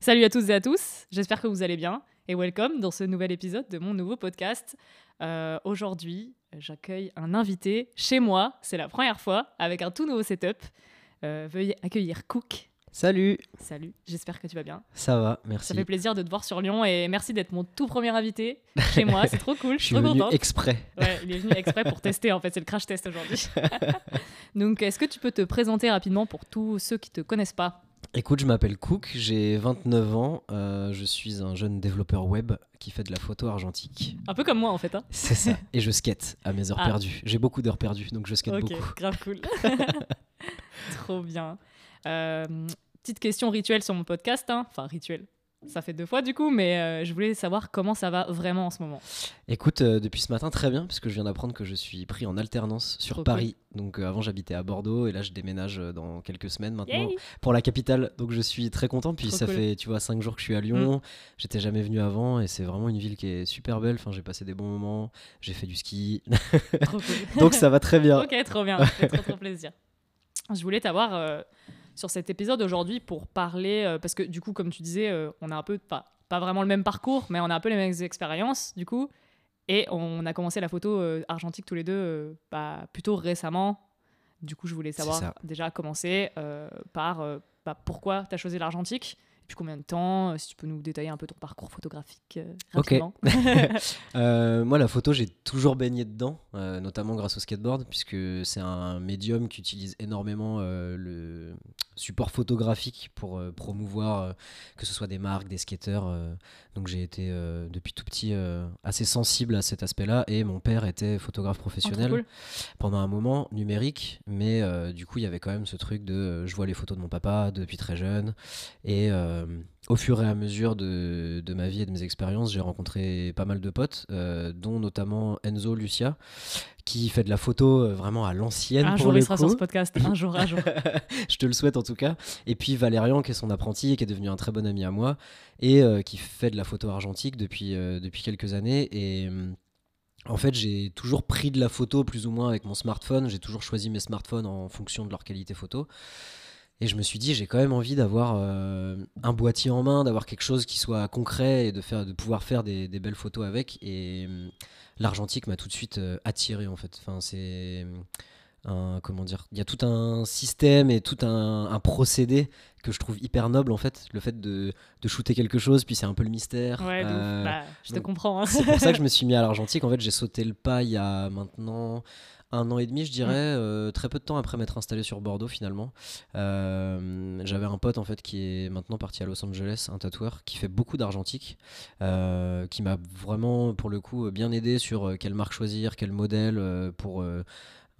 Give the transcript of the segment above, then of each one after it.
Salut à toutes et à tous, j'espère que vous allez bien et welcome dans ce nouvel épisode de mon nouveau podcast. Euh, Aujourd'hui, j'accueille un invité chez moi, c'est la première fois, avec un tout nouveau setup. Euh, veuillez accueillir Cook. Salut, Salut, j'espère que tu vas bien. ça va, Ça merci. fait plaisir de te voir sur Lyon et merci d'être mon tout premier invité chez moi, c'est trop cool, Je suis trop venu contente. exprès. Ouais, il est venu exprès pour tester en fait, c'est le crash test aujourd'hui. Donc, est-ce que tu peux te présenter rapidement pour tous ceux qui te connaissent pas? Écoute, je m'appelle Cook, j'ai 29 ans, euh, je suis un jeune développeur web qui fait de la photo argentique. Un peu comme moi en fait. Hein C'est ça. Et je skate à mes heures Ah. perdues. J'ai beaucoup d'heures perdues, donc je skate ok, beaucoup. grave cool. Trop bien. Euh, petite question rituelle sur mon podcast. hein. Enfin, rituel. Ça fait deux fois du coup, mais euh, je voulais savoir comment ça va vraiment en ce moment. Écoute, euh, depuis ce matin, très bien, parce que je viens d'apprendre que je suis pris en alternance sur Trop Paris. Donc euh, avant, j'habitais à Bordeaux, et là, je déménage dans quelques semaines maintenant Yay pour la capitale. Donc je suis très content. Puis Trop ça cool. Mm. fait, tu vois, 5 jours que je suis à Lyon. J'étais jamais venu avant, et c'est vraiment une ville qui est super belle. Enfin, j'ai passé des bons moments, j'ai fait du ski. Trop cool. donc ça va très bien. ok, trop bien. Ça fait trop, trop plaisir. Je voulais t'avoir sur cet épisode aujourd'hui pour parler, euh, parce que du coup, comme tu disais, euh, on a un peu, pas, pas vraiment le même parcours, mais on a un peu les mêmes expériences, du coup. Et on a commencé la photo euh, argentique tous les deux bah, plutôt récemment. Du coup, je voulais savoir déjà commencer par bah, pourquoi tu as choisi l'argentique, et puis combien de temps, euh, si tu peux nous détailler un peu ton parcours photographique euh, Ok. rapidement. Euh, moi, la photo, j'ai toujours baigné dedans, euh, notamment grâce au skateboard, puisque c'est un médium qui utilise énormément le support photographique pour euh, promouvoir euh, que ce soit des marques, des skateurs. euh. donc j'ai été depuis tout petit assez sensible à cet aspect-là, et mon père était photographe Oh, professionnel cool. pendant un moment numérique, mais du coup il y avait quand même ce truc de je vois les photos de mon papa depuis très jeune et au fur et à mesure de, de ma vie et de mes expériences, j'ai rencontré pas mal de potes, euh, dont notamment Enzo Lucia, qui fait de la photo euh, vraiment à l'ancienne Un pour jour, le il sera sur ce podcast. Un jour, un jour. je te le souhaite en tout cas. Et puis Valérian, qui est son apprenti et qui est devenu un très bon ami à moi, et euh, qui fait de la photo argentique depuis, depuis quelques années. Et hum, en fait, j'ai toujours pris de la photo plus ou moins avec mon smartphone. J'ai toujours choisi mes smartphones en fonction de leur qualité photo. Et je me suis dit, j'ai quand même envie d'avoir euh, un boîtier en main, d'avoir quelque chose qui soit concret et de, faire, de pouvoir faire des, des belles photos avec. Et hum, l'argentique m'a tout de suite euh, attiré en fait. Enfin, c'est un, comment dire, il y a tout un système et tout un, un procédé que je trouve hyper noble en fait. Le fait de, de shooter quelque chose, puis c'est un peu le mystère. Ouais. Euh, Bah, je te comprends. hein. c'est pour ça que je me suis mis à l'argentique. En fait, j'ai sauté le pas il y a maintenant un an et demi, je dirais, Mm. euh, très peu de temps après m'être installé sur Bordeaux finalement. Euh, J'avais un pote en fait qui est maintenant parti à Los Angeles, un tatoueur qui fait beaucoup d'argentique, euh, qui m'a vraiment pour le coup bien aidé sur quelle marque choisir, quel modèle pour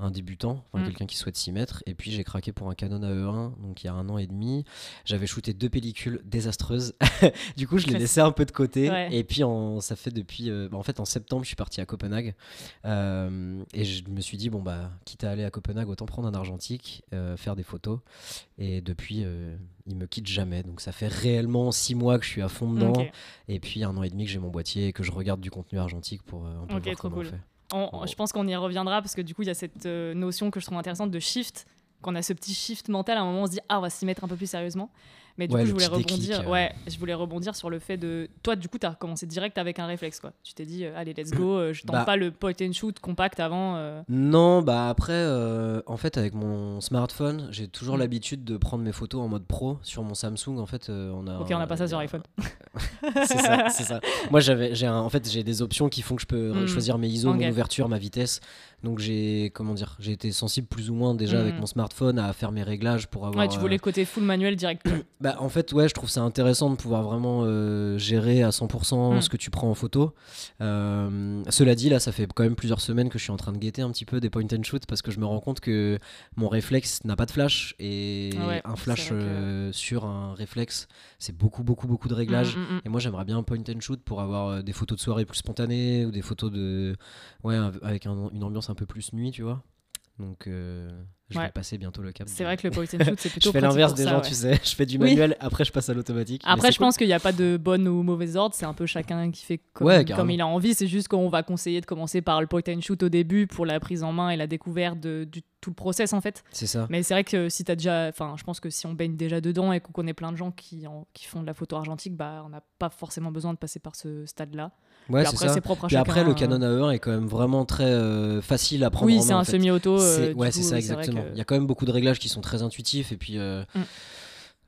un débutant, enfin Mm. quelqu'un qui souhaite s'y mettre. Et puis j'ai craqué pour un Canon AE1, donc il y a un an et demi. J'avais shooté deux pellicules désastreuses. du coup, je les laissais un peu de côté. Ouais. Et puis en, ça fait depuis, euh, bah, en fait en septembre, je suis parti à Copenhague. Euh, et je me suis dit, bon, bah, quitte à aller à Copenhague, autant prendre un argentique, euh, faire des photos. Et depuis, il me quitte jamais. Donc ça fait réellement six mois que je suis à fond dedans. Et puis un an et demi que j'ai mon boîtier et que je regarde du contenu argentique pour un peu voir comment on fait. On- Oh. Je pense qu'on y reviendra parce que du coup, il y a cette euh, notion que je trouve intéressante de shift. Qu'on a ce petit shift mental, à un moment on se dit ah on va s'y mettre un peu plus sérieusement. Mais du Ouais, coup je voulais rebondir, euh. ouais, je voulais rebondir sur le fait de toi du coup tu as commencé direct avec un réflexe quoi. Tu t'es dit euh, allez let's go, euh, je tente Bah. pas le point and shoot compact avant. euh. Non, bah après, en fait, avec mon smartphone, j'ai toujours Mm. l'habitude de prendre mes photos en mode pro sur mon Samsung. En fait, on a. Ok, on n'a pas ça sur iPhone. c'est ça, c'est ça. Moi, j'avais, j'ai en fait, j'ai des options qui font que je peux Mm. choisir mes ISO, mon ouverture, ma vitesse. Donc j'ai, comment dire, j'ai été sensible plus ou moins déjà Mm. avec mon smartphone à faire mes réglages pour avoir. Ouais, tu voulais le côté full manuel direct. euh, Bah, en fait, ouais, je trouve ça intéressant de pouvoir vraiment euh, gérer à 100% Mm. ce que tu prends en photo. Euh, cela dit, là, ça fait quand même plusieurs semaines que je suis en train de guetter un petit peu des point and shoot parce que je me rends compte que mon réflexe n'a pas de flash et Ouais, un flash que- euh, sur un réflexe, c'est beaucoup, beaucoup, beaucoup de réglages. Mm, mm, mm. Et moi, j'aimerais bien un point and shoot pour avoir euh, des photos de soirée plus spontanées ou des photos de. Ouais, av- avec un- une ambiance un peu plus nuit, tu vois. Donc, euh, Je Ouais. vais passer bientôt le cap. C'est vrai que le point and shoot, c'est plutôt Je fais l'inverse des ça, gens, ouais. tu sais. Je fais du Oui. manuel, après je passe à l'automatique. Après, je cool. pense qu'il n'y a pas de bonne ou mauvaise ordre. C'est un peu chacun qui fait comme, Ouais, comme il a envie. C'est juste qu'on va conseiller de commencer par le point and shoot au début pour la prise en main et la découverte de du, tout le process en fait. C'est ça. Mais c'est vrai que si t'as déjà, enfin, je pense que si on baigne déjà dedans et qu'on connaît plein de gens qui, en- qui font de la photo argentique, bah, on n'a pas forcément besoin de passer par ce stade-là. Ouais, c'est après, ça. c'est propre à Puis après, le euh. Canon AE1 est quand même vraiment très euh, facile à prendre Oui, en c'est main, un semi-auto. euh, C'est- ouais, c'est ça, exactement. que- Il y a quand même beaucoup de réglages qui sont très intuitifs. Et puis, euh, Mm.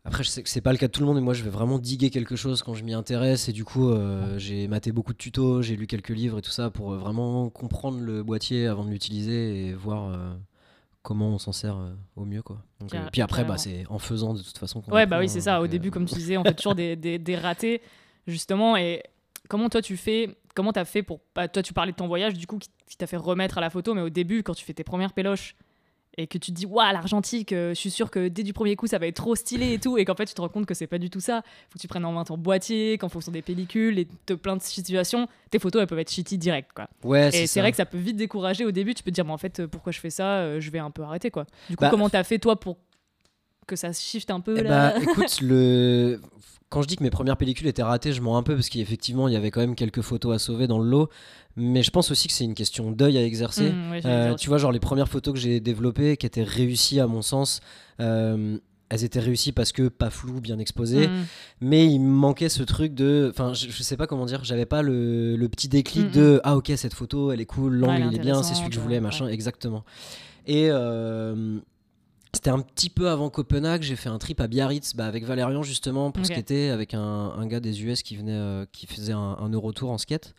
après, je sais que c'est pas le cas de tout le monde, mais moi, je vais vraiment diguer quelque chose quand je m'y intéresse. Et du coup, euh, j'ai maté beaucoup de tutos, j'ai lu quelques livres et tout ça pour vraiment comprendre le boîtier avant de l'utiliser et voir euh, comment on s'en sert euh, au mieux. Quoi. Donc, puis après, bah, c'est en faisant de toute façon. Ouais, bah oui, c'est hein, ça. Au début, comme tu disais, on fait toujours des, des, des ratés, justement. Et comment toi, tu fais Comment t'as fait pour. bah, toi, tu parlais de ton voyage, du coup, qui, qui t'a fait remettre à la photo, mais au début, quand tu fais tes premières péloches et que tu te dis, waouh, l'argentique, euh, je suis sûr que dès du premier coup, ça va être trop stylé et tout, et qu'en fait, tu te rends compte que c'est pas du tout ça. Faut que tu prennes en main ton boîtier, qu'en fonction des pellicules et de plein de situations, tes photos, elles peuvent être shitty direct, quoi. Ouais, Et c'est vrai que ça peut vite décourager au début. Tu peux te dire, mais en fait, euh, pourquoi je fais ça Euh, Je vais un peu arrêter, quoi. Du coup, Bah, comment t'as fait, toi, pour que ça shift un peu Eh là bah, écoute, le... quand je dis que mes premières pellicules étaient ratées, je mens un peu parce qu'effectivement, il y avait quand même quelques photos à sauver dans le lot. Mais je pense aussi que c'est une question d'œil à exercer. Mmh, ouais, Euh, tu vois, genre les premières photos que j'ai développées, qui étaient réussies à mon sens, euh, elles étaient réussies parce que pas floues, bien exposées. Mm. Mais il me manquait ce truc de. Enfin, je, je sais pas comment dire, j'avais pas le, le petit déclic Mm, de Ah, ok, cette photo, elle est cool, l'angle il est bien, c'est celui que je voulais, ouais. machin, exactement. Et. euh, c'était un petit peu avant Copenhague, j'ai fait un trip à Biarritz bah, avec Valérian justement pour Ok. skater avec un, un gars des US qui venait euh, qui faisait un, un Eurotour en skate.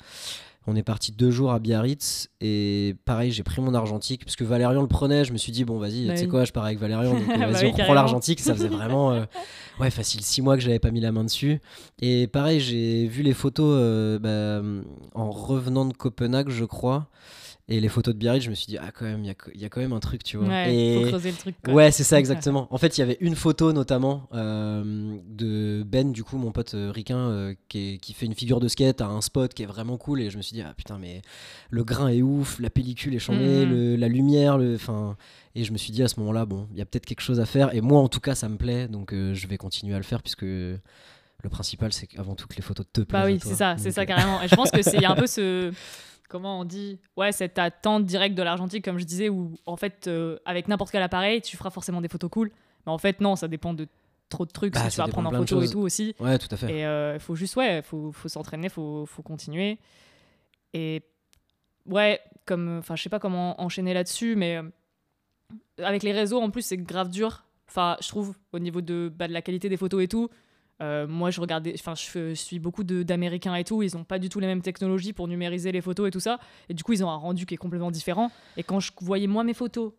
On est parti deux jours à Biarritz et pareil j'ai pris mon argentique parce que Valérian le prenait, je me suis dit bon vas-y Bah tu sais oui. quoi je pars avec Valérian donc euh, Bah vas-y oui, on prend l'argentique ça faisait vraiment euh, ouais facile six mois que j'avais pas mis la main dessus et pareil j'ai vu les photos euh, bah, en revenant de Copenhague je crois et les photos de Biarritz je me suis dit ah quand même il y a, il y a quand même un truc tu vois Ouais, et faut creuser le truc. quoi. Ouais, c'est ça exactement. En fait, il y avait une photo notamment euh, de Ben, du coup, mon pote euh, ricain, euh, qui, est- qui fait une figure de skate à un spot qui est vraiment cool. Et je me suis dit, ah putain, mais le grain est ouf, la pellicule est chambée, le- la lumière, le, fin... et je me suis dit à ce moment-là, bon, il y a peut-être quelque chose à faire. Et moi, en tout cas, ça me plaît, donc euh, je vais continuer à le faire puisque le principal, c'est avant tout que les photos te plaisent. Bah oui, c'est ça, c'est ça carrément. Et je pense que c'est un peu ce comment on dit ouais cette attente directe de l'argentique comme je disais où en fait euh, avec n'importe quel appareil tu feras forcément des photos cool. Mais en fait non, ça dépend de trop de trucs Bah, si tu vas prendre en photo et tout aussi. Ouais, tout à fait. Et il faut juste, ouais, faut, faut s'entraîner, faut, faut continuer. Et ouais, comme, enfin, je sais pas comment enchaîner là-dessus, mais euh, avec les réseaux, en plus, c'est grave dur. Enfin, je trouve, au niveau de, bah, de la qualité des photos et tout. Euh, moi, je regardais, enfin, je, suis beaucoup d'Américains et tout. Ils ont pas du tout les mêmes technologies pour numériser les photos et tout ça. Et du coup, ils ont un rendu qui est complètement différent. Et quand je voyais moi mes photos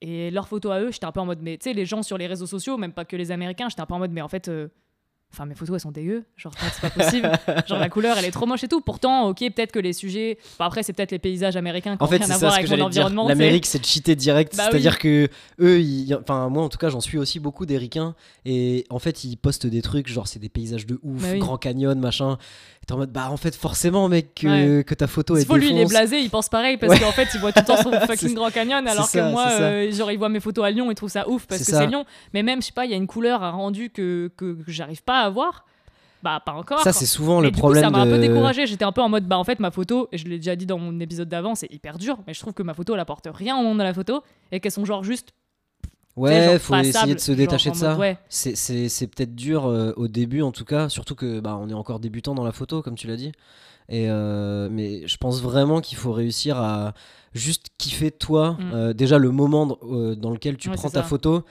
et leurs photos à eux, j'étais un peu en mode, mais tu sais, les gens sur les réseaux sociaux, même pas que les Américains, j'étais un peu en mode, mais en fait, euh, enfin, mes photos elles sont dégueu. Genre, c'est pas possible. Genre, la couleur elle est trop moche et tout. Pourtant, ok, peut-être que les sujets. Bah, après, c'est peut-être les paysages américains qui En ont fait, rien à voir avec mon environnement. L'Amérique, c'est de cheater direct. Bah C'est-à-dire que eux, ils- enfin moi en tout cas, j'en suis aussi beaucoup des ricains et en fait, ils postent des trucs genre c'est des paysages de ouf, Bah oui. Grand Canyon, machin. Et t'es en mode bah en fait forcément mec que, que ta photo est faut, lui, il est blasé, il pense pareil parce Ouais. qu'en fait, il voit tout le temps son fucking Grand Canyon alors que moi, euh, genre, il voit mes photos à Lyon, il trouve ça ouf parce que c'est Lyon. Mais même, je sais pas, il y a une couleur, un rendu que, j'arrive pas avoir. Bah, pas encore. Ça c'est souvent Et le du problème coup, ça m'a un peu découragé. J'étais un peu en mode, bah en fait, ma photo, et je l'ai déjà dit dans mon épisode d'avant, c'est hyper dur, mais je trouve que ma photo, elle apporte rien au monde de la photo et qu'elles sont genre juste. Ouais, genre faut passables, essayer de se détacher de mode, ça. ouais. C'est- C'est c'est peut-être dur euh, au début en tout cas, surtout que bah, on est encore débutant dans la photo comme tu l'as dit. Et euh, mais je pense vraiment qu'il faut réussir à juste kiffer toi, Mm. euh, déjà le moment dans lequel tu Ouais, prends ta photo.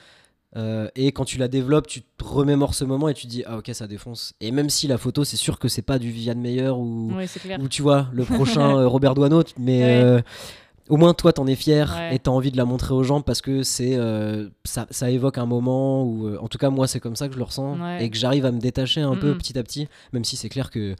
Euh, et quand tu la développes, tu te remémores ce moment et tu te dis ah ok ça défonce. Et même si la photo c'est sûr que c'est pas du Viviane Meyer ou, Ouais, ou tu vois le prochain euh, Robert Doisneau, mais Ouais. euh, au moins toi t'en es fier Ouais. et t'as envie de la montrer aux gens parce que c'est ça, ça évoque un moment où euh, en tout cas moi c'est comme ça que je le ressens et que j'arrive à me détacher un peu petit à petit même si c'est clair que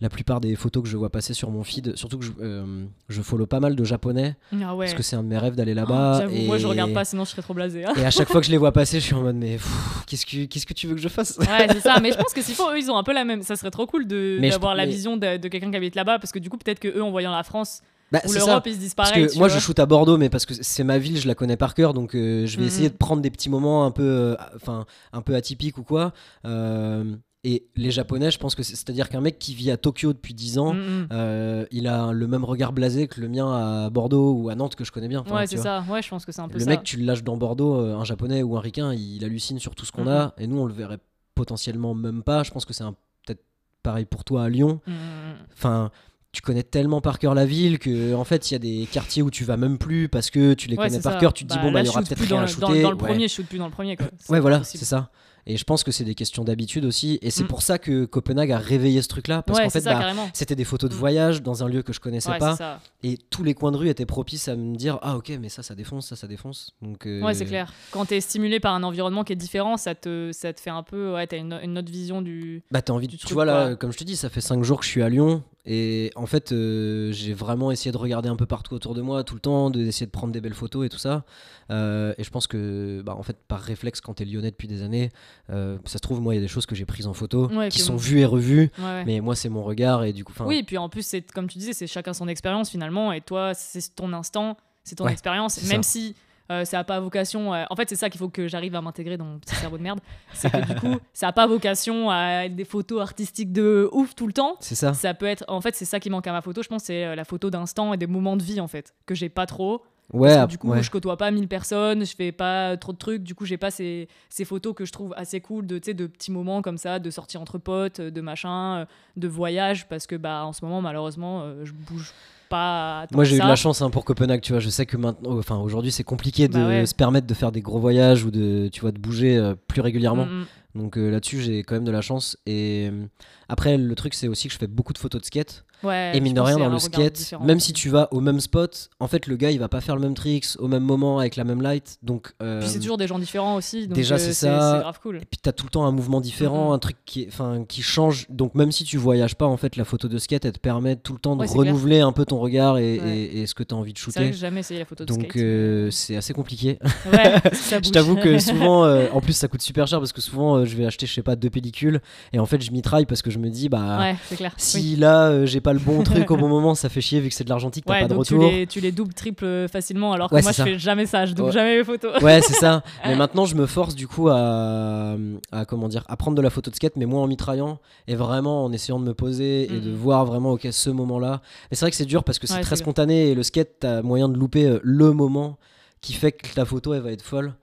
la plupart des photos que je vois passer sur mon feed surtout que je, euh, je follow pas mal de japonais Ah ouais. parce que c'est un de mes rêves d'aller là-bas et... moi je regarde pas, sinon je serais trop blasé. hein. et à chaque fois que je les vois passer je suis en mode mais qu'est-ce que qu'est-ce que tu veux que je fasse? Ouais, c'est ça. Mais je pense que s'il faut, eux, ils ont un peu la même. Ça serait trop cool de d'avoir la mais- vision de, de quelqu'un qui habite là-bas, parce que du coup, peut-être que eux, en voyant la France, Bah, Ou l'Europe, ils se disent Parce que moi, vois. je shoot à Bordeaux, mais parce que c'est ma ville, je la connais par cœur, donc euh, je vais Mhm. essayer de prendre des petits moments un peu, euh, enfin, un peu atypiques ou quoi. Euh, et les Japonais, je pense que c'est- c'est-à-dire qu'un mec qui vit à Tokyo depuis 10 ans, Mm, mm. euh, il a le même regard blasé que le mien à Bordeaux ou à Nantes que je connais bien. Enfin, ouais, c'est vois. ça. Ouais, je pense que c'est un peu Le ça. mec, tu le lâches dans Bordeaux, euh, un japonais ou un ricain, il hallucine sur tout ce qu'on Mhm. a, et nous, on le verrait potentiellement même pas. Je pense que c'est un- peut-être pareil pour toi à Lyon. Mm, mm, mm. Enfin, tu connais tellement par cœur la ville que, en fait, il y a des quartiers où tu vas même plus parce que tu les Ouais, connais par ça. cœur. Tu te dis, Bah, bon, bah, il y aura peut-être rien à le- dans- shooter. dans le Ouais. premier, je shoot plus dans le premier. Quoi. C'est Ouais, voilà, possible. c'est ça. Et je pense que c'est des questions d'habitude aussi. Et c'est Mm. pour ça que Copenhague a réveillé ce truc-là. Parce Ouais, qu'en fait, bah, c'était des photos de Mm. voyage dans un lieu que je connaissais Ouais, pas. Et tous les coins de rue étaient propices à me dire Ah, ok, mais ça, ça défonce, ça, ça défonce. Donc, euh, Ouais, c'est clair. Quand t'es stimulé par un environnement qui est différent, ça te, ça te fait un peu. Ouais, t'as une, une autre vision du. Bah, t'as envie de. Tu vois, là, comme je te dis, ça fait 5 jours que je suis à Lyon. Et en fait, euh, j'ai vraiment essayé de regarder un peu partout autour de moi tout le temps, d'essayer de prendre des belles photos et tout ça. Euh, et je pense que, bah, en fait, par réflexe, quand t'es lyonnais depuis des années, euh, ça se trouve, moi, il y a des choses que j'ai prises en photo Ouais, qui sont bon. vues et revues. Ouais, ouais. Mais moi, c'est mon regard et du coup. 'fin, Oui, et puis en plus, c'est comme tu disais, c'est chacun son expérience finalement, et toi, c'est ton instant, c'est ton expérience, même ça. si euh, ça n'a pas vocation. à- En fait, c'est ça qu'il faut que j'arrive à m'intégrer dans mon petit cerveau de merde, c'est que du coup, ça n'a pas vocation à être des photos artistiques de ouf tout le temps. C'est ça. Ça peut être, en fait, c'est ça qui manque à ma photo, je pense, c'est euh, la photo d'instant et des moments de vie en fait, que j'ai pas trop. Ouais, Parce que ap- du coup, ouais. je côtoie pas 1000 personnes, je fais pas trop de trucs, du coup, j'ai pas ces, ces photos que je trouve assez cool de, de petits moments comme ça, de sortir entre potes, de machin, de voyage, parce que bah, en ce moment, malheureusement, euh, je bouge pas. Moi j'ai eu de la chance hein, pour Copenhague, tu vois. Je sais que maintenant, enfin aujourd'hui c'est compliqué de Bah ouais. se permettre de faire des gros voyages ou de, tu vois, de bouger euh, plus régulièrement. Mm, mm. Donc euh, là-dessus j'ai quand même de la chance. Et euh, après le truc c'est aussi que je fais beaucoup de photos de skate. Ouais, et mine de rien dans le skate, différent même si tu vas au même spot, en fait le gars il va pas faire le même tricks au même moment avec la même light. Donc euh, Puis c'est toujours des gens différents aussi, donc déjà, euh, c'est ça. c'est grave cool. Et puis t'as tout le temps un mouvement différent, un truc qui, enfin, qui change. Donc même si tu voyages pas, en fait, la photo de skate, elle te permet tout le temps de Ouais, c'est clair. renouveler un peu ton regard et, Ouais. et- et ce que tu as envie de C'est vrai que shooter. j'ai jamais essayé la photo de Donc skate. euh, c'est assez compliqué. je t'avoue que souvent, euh, en plus ça coûte super cher parce que souvent euh, je vais acheter, je sais pas, deux pellicules et en fait je m'y traille parce que je me dis, bah si là euh, j'ai pas le bon truc au bon moment, ça fait chier vu que c'est de l'argentique, t'as Ouais, pas de donc tu retour. les, tu les doubles, triples facilement, alors que Ouais, moi je ça. fais jamais ça, je double Ouais. jamais mes photos. Ouais, c'est ça. Mais maintenant, je me force du coup à, à comment dire, à prendre de la photo de skate, mais moins en mitraillant et vraiment en essayant de me poser et de Mhm. voir vraiment ok ce moment-là. Mais c'est vrai que c'est dur parce que c'est très spontané et le skate, t'as moyen de louper euh, le moment qui fait que ta photo elle va être folle.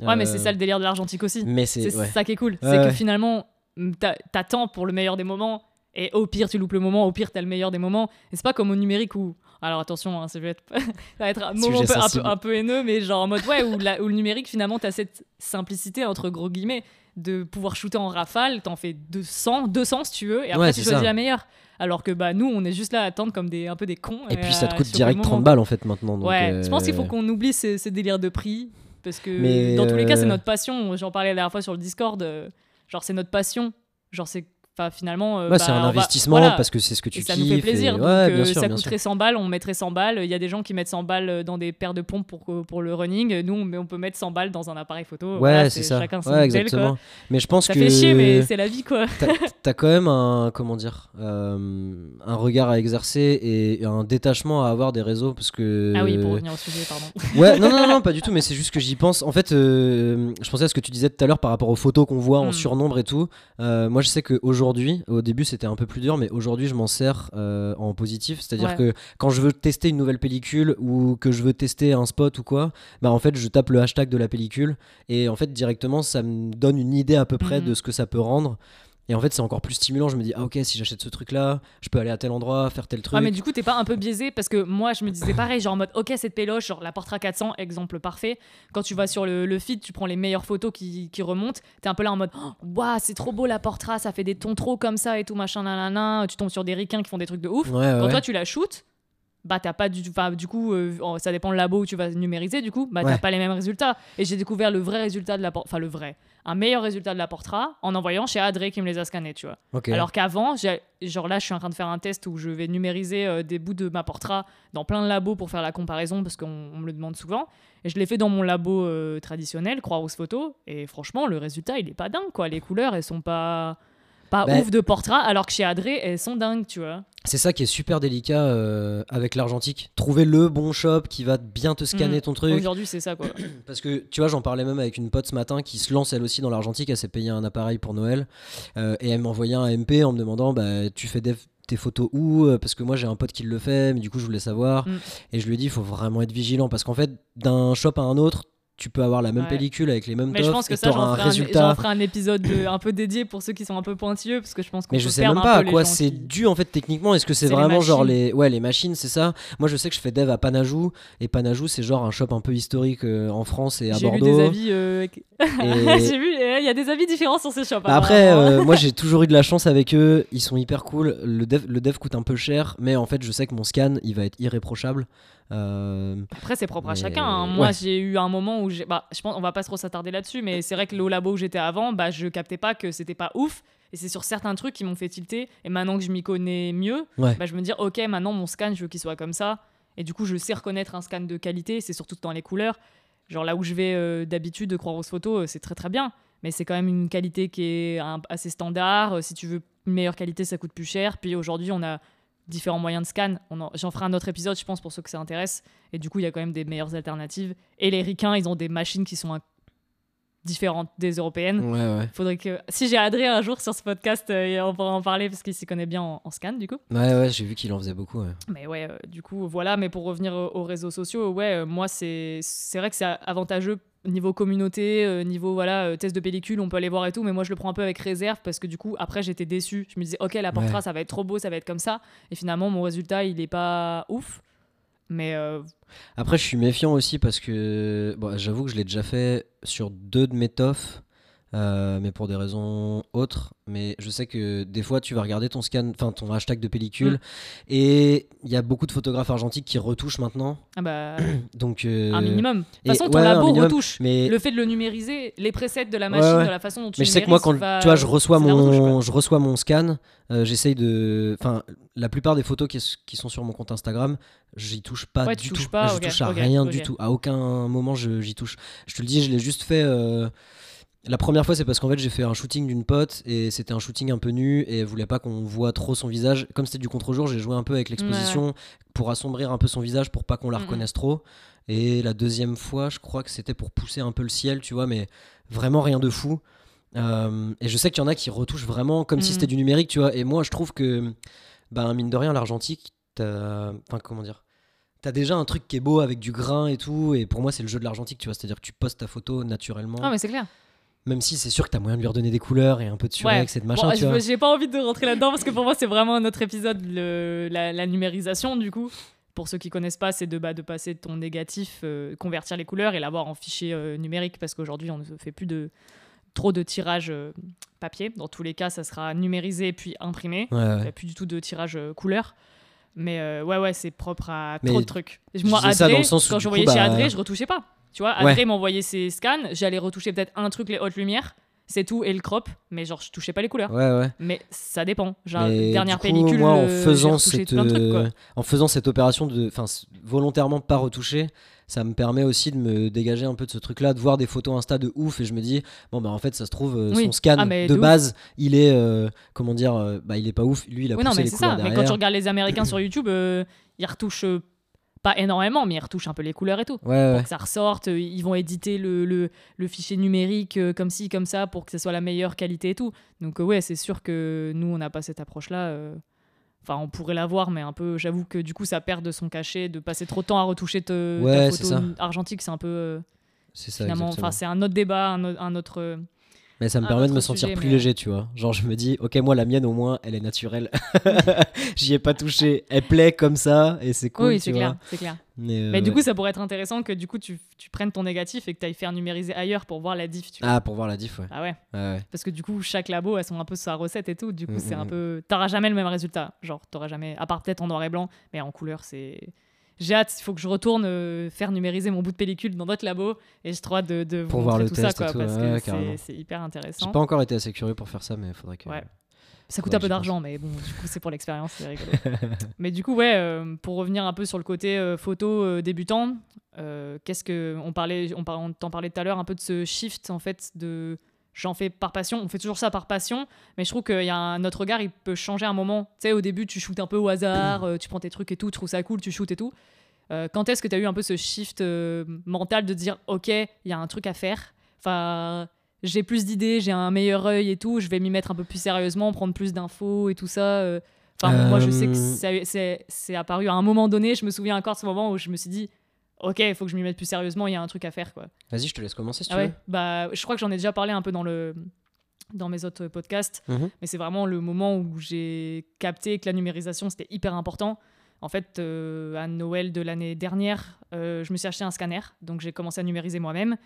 Ouais, mais Euh, c'est ça le délire de l'argentique aussi. Mais c'est ouais. ça qui est cool. Ouais, c'est que finalement, mm, t'a- t'attends pour le meilleur des moments. Et au pire, tu loupes le moment. Au pire, t'as le meilleur des moments. Et c'est pas comme au numérique où. Alors attention, hein, ça, va être... ça va être un moment un peu, un, peu, sensible. un peu haineux, mais genre en mode ouais, où, la- où le numérique finalement, t'as cette simplicité, entre gros guillemets, de pouvoir shooter en rafale. T'en fais 200, 200 si tu veux, et après Ouais, tu choisis ça. la meilleure. Alors que bah, nous, on est juste là à attendre comme des, un peu des cons. Et puis ça te euh, coûte direct moment. 30 balles en fait maintenant. donc, ouais, je pense qu'il faut euh, qu'on oublie ces, ces délires de prix. Parce que Mais, dans tous les cas, c'est euh, notre passion. J'en parlais la dernière fois sur le Discord. euh, genre, c'est notre passion. Genre, c'est. Enfin, finalement. euh, Ouais, bah, c'est un va- investissement voilà. parce que c'est ce que tu Et ça kiffes. nous fait plaisir. et- donc, Ouais, euh, sûr, ça coûterait 100 balles, on mettrait 100 balles. Il y a des gens qui mettent 100 balles dans des paires de pompes pour, pour le running. Nous, on, peut mettre 100 balles dans un appareil photo. Ouais, Voilà, c'est ça. Chacun Ouais, modèle, exactement. quoi. Mais je pense Ça que fait chier, mais c'est la vie, quoi. t'as t'as quand même un comment dire euh, un regard à exercer et un détachement à avoir des réseaux parce que Ah oui, pour revenir au sujet, pardon. ouais non, non non pas du tout mais c'est juste que j'y pense en fait euh, je pensais à ce que tu disais tout à l'heure par rapport aux photos qu'on voit en Hmm. surnombre et tout Euh, moi je sais au début c'était un peu plus dur mais aujourd'hui je m'en sers euh, en positif c'est à dire Ouais. que quand je veux tester une nouvelle pellicule ou que je veux tester un spot ou quoi bah en fait je tape le hashtag de la pellicule et en fait directement ça me donne une idée à peu près Mhm. de ce que ça peut rendre et en fait, c'est encore plus stimulant. Je me dis, ah ok, si j'achète ce truc-là, je peux aller à tel endroit, faire tel truc. Ah mais du coup t'es pas un peu biaisé parce que moi je me disais pareil genre en mode ok cette péloche genre la Portra 400 exemple parfait quand tu vas sur le, le feed tu prends les meilleures photos qui, qui remontent t'es un peu là en mode oh, waouh c'est trop beau la Portra ça fait des tons trop comme ça et tout machin nanana tu tombes sur des ricains qui font des trucs de ouf Ouais, ouais, quand toi tu la shootes bah t'as pas du enfin, du coup euh, ça dépend le labo où tu vas numériser du coup bah t'as Ouais. pas les mêmes résultats et j'ai découvert le vrai résultat de la enfin le vrai un meilleur résultat de la Portra en envoyant chez Adré qui me les a scannés tu vois alors qu'avant, genre là, je suis en train de faire un test où je vais numériser euh, des bouts de ma portrait dans plein de labos pour faire la comparaison parce qu'on on me le demande souvent. Et je l'ai fait dans mon labo euh, traditionnel, Croix-Rousse Photo. Et franchement, le résultat, il est pas dingue, quoi. Les couleurs, elles sont pas, pas Bah- ouf de portrait, alors que chez Adré, elles sont dingues, tu vois. C'est ça qui est super délicat euh, avec l'argentique. Trouver le bon shop qui va bien te scanner Mhm. ton truc. Aujourd'hui, c'est ça quoi. Parce que tu vois, j'en parlais même avec une pote ce matin qui se lance elle aussi dans l'argentique. Elle s'est payé un appareil pour Noël euh, et elle m'envoyait un MP en me demandant bah, Tu fais des- tes photos où Euh, Parce que moi j'ai un pote qui le fait, mais du coup je voulais savoir. Mm. Et je lui ai dit Il faut vraiment être vigilant parce qu'en fait, d'un shop à un autre, tu peux avoir la même Ouais. pellicule avec les mêmes Mais je toffes pense que et ça, j'en ferai, un, épisode de- un peu dédié pour ceux qui sont un peu pointilleux, parce que je pense qu'on Mais je sais même pas à quoi c'est qui- dû en fait techniquement. Est-ce que c'est vraiment genre les ouais les machines c'est ça? Moi je sais que je fais dev à Panajou et Panajou c'est genre un shop un peu historique euh, en France et à J'ai Bordeaux. des avis. euh, qui- Et- J'ai vu, euh, il y a des avis différents sur ces shops. Bah après, euh, moi j'ai toujours eu de la chance avec eux, ils sont hyper cool. Le dev, le dev coûte un peu cher, mais en fait je sais que mon scan il va être irréprochable. Euh, Après, c'est propre à chacun. hein. Moi, ouais. j'ai eu un moment où j'ai. Bah, je pense, on va pas trop s'attarder là-dessus, mais c'est vrai que le labo où j'étais avant, bah, je captais pas que c'était pas ouf. Et c'est sur certains trucs qui m'ont fait tilter. Et maintenant que je m'y connais mieux, Ouais. bah, je me dis, ok, maintenant mon scan, je veux qu'il soit comme ça. Et du coup, je sais reconnaître un scan de qualité. C'est surtout dans les couleurs. Genre là où je vais euh, d'habitude de croire aux photos, euh, c'est très très bien. Mais c'est quand même une qualité qui est un- assez standard. Euh, Si tu veux une meilleure qualité, ça coûte plus cher. Puis aujourd'hui, on a différents moyens de scan. J'en ferai un autre épisode, je pense, pour ceux que ça intéresse. Et du coup, il y a quand même des meilleures alternatives. Et les ricains, ils ont des machines qui sont différentes des européennes. ouais, ouais. Faudrait que. Si j'ai Adrien un jour sur ce podcast, euh, on pourra en parler parce qu'il s'y connaît bien en, en scan, du coup. Ouais, ouais, j'ai vu qu'il en faisait beaucoup. ouais. Mais ouais, euh, du coup, voilà. Mais pour revenir euh, aux réseaux sociaux, ouais, euh, moi, c'est c'est vrai que c'est avantageux niveau communauté, euh, niveau voilà euh, test de pellicule, on peut aller voir et tout. Mais moi, je le prends un peu avec réserve parce que du coup, après, j'étais déçu. Je me disais, ok, la Ouais. ça va être trop beau, ça va être comme ça. Et finalement, mon résultat, il est pas ouf. Mais euh, Après, je suis méfiant aussi parce que bon, j'avoue que je l'ai déjà fait sur deux de mes toffs, euh, mais pour des raisons autres. Mais je sais que des fois, tu vas regarder ton scan, enfin ton hashtag de pellicule, Mm. et il y a beaucoup de photographes argentiques qui retouchent maintenant. ah bah, Donc euh, un minimum. De toute façon, ton ouais, labo minimum. retouche. Mais Le fait de le numériser, les presets de la machine, ouais. de la façon dont tu Mais je sais que moi, quand va- tu vois, je reçois mon, je reçois mon scan, euh, j'essaye de, enfin, la plupart des photos qui, sont sur mon compte Instagram, j'y touche pas du tout. pas, je ok, touche à rien du tout. À aucun moment, je- j'y touche. Je te le dis, je l'ai juste fait. euh, La première fois, c'est parce qu'en fait, j'ai fait un shooting d'une pote et c'était un shooting un peu nu et elle voulait pas qu'on voit trop son visage. Comme c'était du contre-jour, j'ai joué un peu avec l'exposition pour assombrir un peu son visage pour pas qu'on la Mhm. reconnaisse trop. Et la deuxième fois, je crois que c'était pour pousser un peu le ciel, tu vois, mais vraiment rien de fou. Euh, et je sais qu'il y en a qui retouchent vraiment comme si Mhm. c'était du numérique, tu vois. Et moi, je trouve que, ben, mine de rien, l'argentique, t'as. Enfin, comment dire T'as déjà un truc qui est beau avec du grain et tout. Et pour moi, c'est le jeu de l'argentique, tu vois. C'est-à-dire que tu postes ta photo naturellement. Ah, mais c'est clair. Même si c'est sûr que t'as moyen de lui redonner des couleurs et un peu de surex et de machin, Bon. J'ai pas envie de rentrer là-dedans parce que pour moi, c'est vraiment un autre épisode, le- la, la numérisation du coup. Pour ceux qui connaissent pas, c'est de, bah, de passer ton négatif, euh, convertir les couleurs et l'avoir en fichier euh, numérique parce qu'aujourd'hui, on ne fait plus de trop de tirage euh, papier. Dans tous les cas, ça sera numérisé puis imprimé. Ouais, Il ouais. n'y a plus du tout de tirage couleur. Mais ouais, ouais, c'est propre à Mais trop de trucs. Moi, disais ça Adré, dans le sens où, quand je coup, voyais chez bah- Adré, je retouchais pas. Tu vois, Ouais. Adré m'envoyait ses scans, j'allais retoucher peut-être un truc, les hautes lumières, c'est tout, et le crop, mais genre, je touchais pas les couleurs. Ouais, ouais. Mais ça dépend. Genre, Mais dernière coup, pellicule, moi, en euh, faisant cette, trucs, euh, en faisant cette opération de, enfin, s- volontairement pas retoucher, ça me permet aussi de me dégager un peu de ce truc-là, de voir des photos Insta de ouf, et je me dis, bon bah en fait, ça se trouve, euh, Oui. son scan Ah, mais de base, il est, euh, comment dire, euh, bah il est pas ouf. Lui, il a Oui, non, poussé mais les c'est couleurs ça. Mais derrière. quand tu regardes les Américains sur YouTube, ils retouchent pas énormément, mais ils retouchent un peu les couleurs et tout. Ouais, ouais. Pour que ça ressorte, euh, ils vont éditer le, le, le fichier numérique euh, comme ci, comme ça, pour que ce soit la meilleure qualité et tout. Donc, euh, ouais, c'est sûr que nous, on n'a pas cette approche-là. euh. Enfin, on pourrait l'avoir, mais un peu, j'avoue que du coup, ça perd de son cachet, de passer trop de temps à retoucher te- Ouais, ta c'est photo ça. argentique, c'est un peu. euh, C'est ça. finalement, exactement. enfin, c'est un autre débat, un, o- un autre. euh, Mais ça me un permet de me sentir sujet, plus mais- léger, tu vois. Genre, je me dis, ok, moi, la mienne, au moins, elle est naturelle. J'y ai pas touché. Elle plaît comme ça, et c'est cool, oui, c'est clair, c'est clair. Mais, euh, Mais du ouais. coup, ça pourrait être intéressant que du coup, tu, tu prennes ton négatif et que tu ailles faire numériser ailleurs pour voir la diff. Tu vois. Ah, pour voir la diff, ouais. Ah ouais. Parce que du coup, chaque labo, elles sont un peu sa recette et tout. Du coup, Mm, c'est mm, un mm. peu. T'auras jamais le même résultat. Genre, t'auras jamais. À part peut-être en noir et blanc, mais en couleur, c'est. J'ai hâte, il faut que je retourne euh, faire numériser mon bout de pellicule dans d'autres labos et je trouve de, de vous Pour voir le tout test ça, et quoi, tout, parce ouais, que carrément. c'est- hyper J'ai intéressant. pas encore été assez curieux pour faire ça, mais il faudrait que. Ouais. Ça coûte un peu d'argent, mais bon, du coup, c'est pour l'expérience, c'est rigolo. mais du coup, ouais, euh, pour revenir un peu sur le côté euh, photo débutant, qu'est-ce que on parlait, on, par- on t'en parlait tout à l'heure un peu de ce shift en fait de j'en fais par passion. On fait toujours ça par passion, mais je trouve qu'il y a un, notre regard, il peut changer un moment. Tu sais, au début, tu shootes un peu au hasard, euh, tu prends tes trucs et tout, tu trouves ça cool, tu shootes et tout. Euh, quand est-ce que tu as eu un peu ce shift euh, mental de dire, ok, il y a un truc à faire? Enfin, j'ai plus d'idées, j'ai un meilleur œil et tout, je vais m'y mettre un peu plus sérieusement, prendre plus d'infos et tout ça. Enfin, moi, je sais que c'est apparu à un moment donné. Je me souviens encore de ce moment où je me suis dit, ok, il faut que je m'y mette plus sérieusement, il y a un truc à faire, quoi. Vas-y, je te laisse commencer si tu Ah ouais, bah, je crois que j'en ai déjà parlé un peu dans, le, dans mes autres podcasts, veux. Mhm. mais c'est vraiment le moment où j'ai capté que la numérisation c'était hyper important. En fait, euh, à Noël de l'année dernière, euh, je me suis acheté un scanner, donc j'ai commencé à numériser moi-même.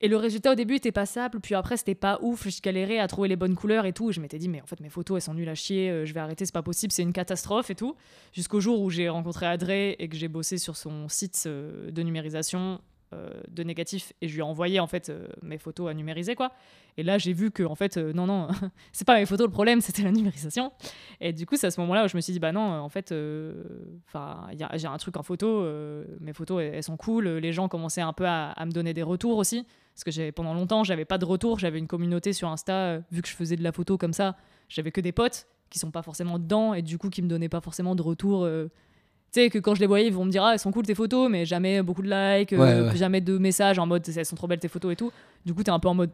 Et le résultat au début était passable, puis après c'était pas ouf, je galérais à trouver les bonnes couleurs et tout. Je m'étais dit, mais en fait mes photos elles sont nulles à chier, euh, je vais arrêter, c'est pas possible, c'est une catastrophe et tout. Jusqu'au jour où j'ai rencontré Adré et que j'ai bossé sur son site euh, de numérisation de négatif et je lui ai envoyé en fait euh, mes photos à numériser quoi. Et là j'ai vu que en fait euh, non non c'est pas mes photos le problème c'était la numérisation. Et du coup c'est à ce moment-là où je me suis dit bah non euh, en fait euh, enfin j'ai un truc en photo, euh, mes photos elles, sont cool, les gens commençaient un peu à, me donner des retours aussi parce que j'ai pendant longtemps j'avais pas de retour, j'avais une communauté sur Insta euh, vu que je faisais de la photo comme ça, j'avais que des potes qui sont pas forcément dedans et du coup qui me donnaient pas forcément de retour euh, tu sais que quand je les voyais ils vont me dire ah elles sont cool tes photos mais jamais beaucoup de likes euh, ouais. jamais de messages en mode elles sont trop belles tes photos et tout. Du coup t'es un peu en mode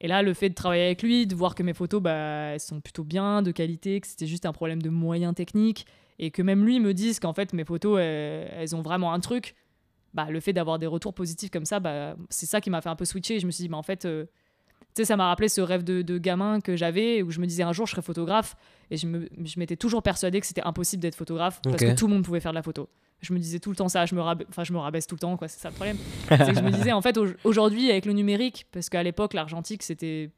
et là le fait de travailler avec lui de voir que mes photos bah elles sont plutôt bien de qualité que c'était juste un problème de moyens techniques et que même lui me dise qu'en fait mes photos elles, elles ont vraiment un truc bah le fait d'avoir des retours positifs comme ça bah c'est ça qui m'a fait un peu switcher. Et je me suis dit bah en fait euh, tu sais ça m'a rappelé ce rêve de, de gamin que j'avais où je me disais un jour je serai photographe. Et je me- je m'étais toujours persuadée que c'était impossible d'être photographe parce que tout le monde pouvait faire de la photo. Je me disais tout le temps ça je me rabaisse enfin je me rabaisse tout le temps quoi c'est ça le problème. C'est que je me disais en fait au- aujourd'hui avec le numérique parce qu'à l'époque l'argentique c'était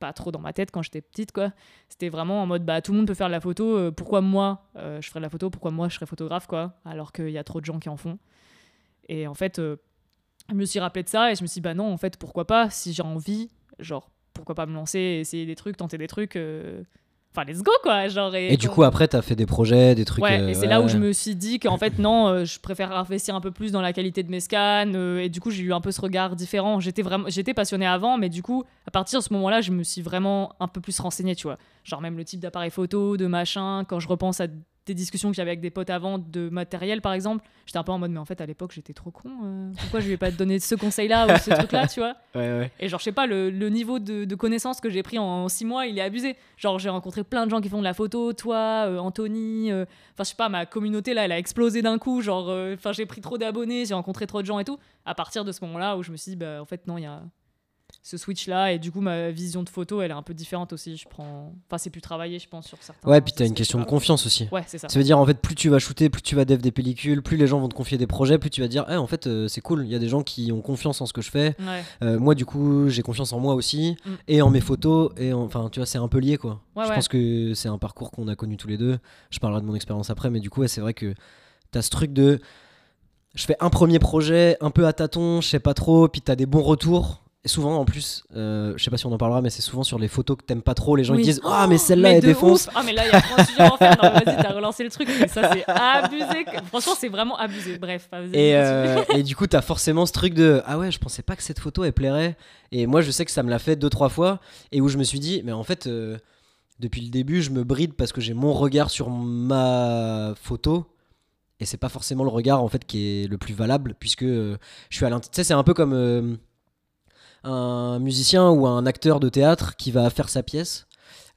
pas trop dans ma tête quand j'étais petite quoi. C'était vraiment en mode bah tout le monde peut faire de la photo euh, pourquoi moi euh, je ferais de la photo pourquoi moi je serais photographe quoi alors qu'il y a trop de gens qui en font. Et en fait euh, je me suis rappelé de ça et je me suis dit bah non en fait pourquoi pas si j'ai envie genre pourquoi pas me lancer essayer des trucs tenter des trucs euh, enfin let's go quoi genre Et du quand- coup, après, t'as fait des projets, des trucs. Ouais, euh, et c'est là où je me suis dit qu'en fait, non, euh, je préfère investir un peu plus dans la qualité de mes scans. euh, et du coup, j'ai eu un peu ce regard différent. J'étais vraiment, j'étais passionnée avant, mais du coup, à partir de ce moment-là, je me suis vraiment un peu plus renseignée, tu vois. Genre même le type d'appareil photo, de machin. Quand je repense à des discussions que j'avais avec des potes avant de matériel, par exemple, j'étais un peu en mode, mais en fait, à l'époque, j'étais trop con. euh, pourquoi je lui ai pas donné ce conseil-là ou ce truc-là, tu vois Ouais, ouais. et genre, je sais pas, le, le niveau de, de connaissances que j'ai pris en six mois, il est abusé. Genre, j'ai rencontré plein de gens qui font de la photo, toi, euh, Anthony. euh, Enfin, je sais pas, ma communauté là, elle a explosé d'un coup. Genre, enfin, j'ai pris trop d'abonnés, j'ai rencontré trop de gens et tout. À partir de ce moment-là où je me suis dit, bah, en fait, non, il y a ce switch là. Et du coup, ma vision de photo, elle est un peu différente aussi. Je prends. Enfin, c'est plus travaillé, je pense, sur certains. Ouais, puis t'as une question de confiance aussi. Ouais, c'est ça. Ça veut dire en fait plus tu vas shooter, plus tu vas dev des pellicules, plus les gens vont te confier des projets, plus tu vas dire eh, en fait euh, c'est cool, il y a des gens qui ont confiance en ce que je fais. Ouais, Euh, moi du coup j'ai confiance en moi aussi Mm. et en mes photos et en- enfin tu vois c'est un peu lié quoi. Ouais, je ouais. pense que c'est un parcours qu'on a connu tous les deux. Je parlerai de mon expérience après mais du coup ouais, c'est vrai que t'as ce truc de je fais un premier projet un peu à tâtons, je sais pas trop, puis t'as des bons retours. Et souvent en plus, euh, je sais pas si on en parlera, mais c'est souvent sur les photos que t'aimes pas trop, les gens ils Oui. disent ah mais celle-là Mais elle défonce. ouf. Ah mais là il y a trop de sujets à en faire. Non, vas-y, t'as relancé le truc. Mais ça c'est abusé. Franchement c'est vraiment abusé. Bref. vas-y, Et, euh, et du coup, t'as forcément ce truc de Ah ouais, je pensais pas que cette photo elle plairait. Et moi, je sais que ça me l'a fait deux, trois fois. Et où je me suis dit, mais en fait, euh, depuis le début, je me bride parce que j'ai mon regard sur ma photo. Et c'est pas forcément le regard en fait qui est le plus valable, puisque euh, je suis à l'intérieur. Tu sais, c'est un peu comme euh, un musicien ou un acteur de théâtre qui va faire sa pièce.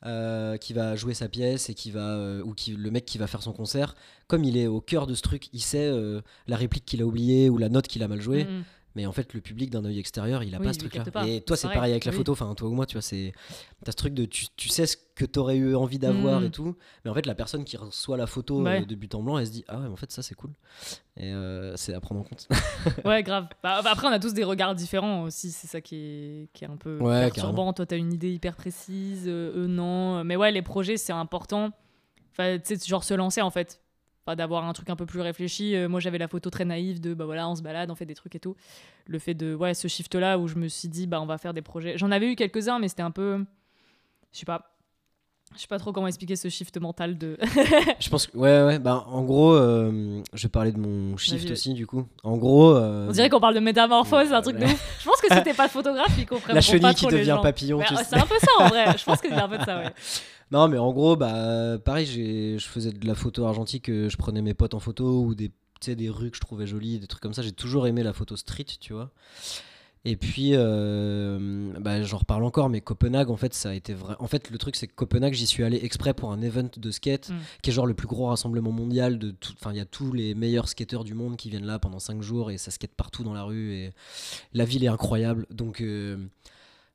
euh, qui va jouer sa pièce et qui va euh, ou qui le mec qui va faire son concert comme il est au cœur de ce truc il sait euh, la réplique qu'il a oubliée ou la note qu'il a mal jouée Mm. Mais en fait le public d'un œil extérieur il a Oui, pas ce truc là pas. et toi C'est pareil. avec la Oui. photo enfin toi ou moi tu vois c'est t'as ce truc de tu, tu sais ce que t'aurais eu envie d'avoir Mm. et tout mais en fait la personne qui reçoit la photo Ouais. euh, de but en blanc elle se dit ah ouais mais en fait ça c'est cool et euh, c'est à prendre en compte Ouais, grave. Bah, après, on a tous des regards différents aussi. C'est ça qui est, qui est un peu Ouais, perturbant. Toi, t'as une idée hyper précise. euh, eux, non. Mais ouais, les projets, c'est important. Enfin, tu sais, genre se lancer en fait. Enfin, d'avoir un truc un peu plus réfléchi. Euh, moi, j'avais la photo très naïve de bah voilà, on se balade, on fait des trucs et tout. Le fait de, ouais, ce shift-là où je me suis dit, bah on va faire des projets. J'en avais eu quelques-uns, mais c'était un peu. Je sais pas. Je sais pas trop comment expliquer ce shift mental de. Je pense que, ouais, ouais, bah, en gros, euh, je vais parler de mon shift Vas-y. aussi, du coup. En gros. euh, On dirait qu'on parle de métamorphose, un truc de Ouais. Je pense que si t'es pas photographe, ils comprennent la pas chenille qui trop les devient papillon, tu sais. C'est un peu ça en vrai. Je pense que c'est un peu de ça, ouais. Non, mais en gros, bah, pareil, je faisais de la photo argentique, euh, je prenais mes potes en photo ou des, des rues que je trouvais jolies, des trucs comme ça. J'ai toujours aimé la photo street, tu vois. Et puis, euh, bah, j'en reparle encore, mais Copenhague, en fait, ça a été vrai. En fait, le truc, c'est que Copenhague, j'y suis allé exprès pour un event de skate, Mm. qui est genre le plus gros rassemblement mondial de tout. Enfin, il y a tous les meilleurs skateurs du monde qui viennent là pendant 5 jours et ça skate partout dans la rue. Et la ville est incroyable. Donc, euh,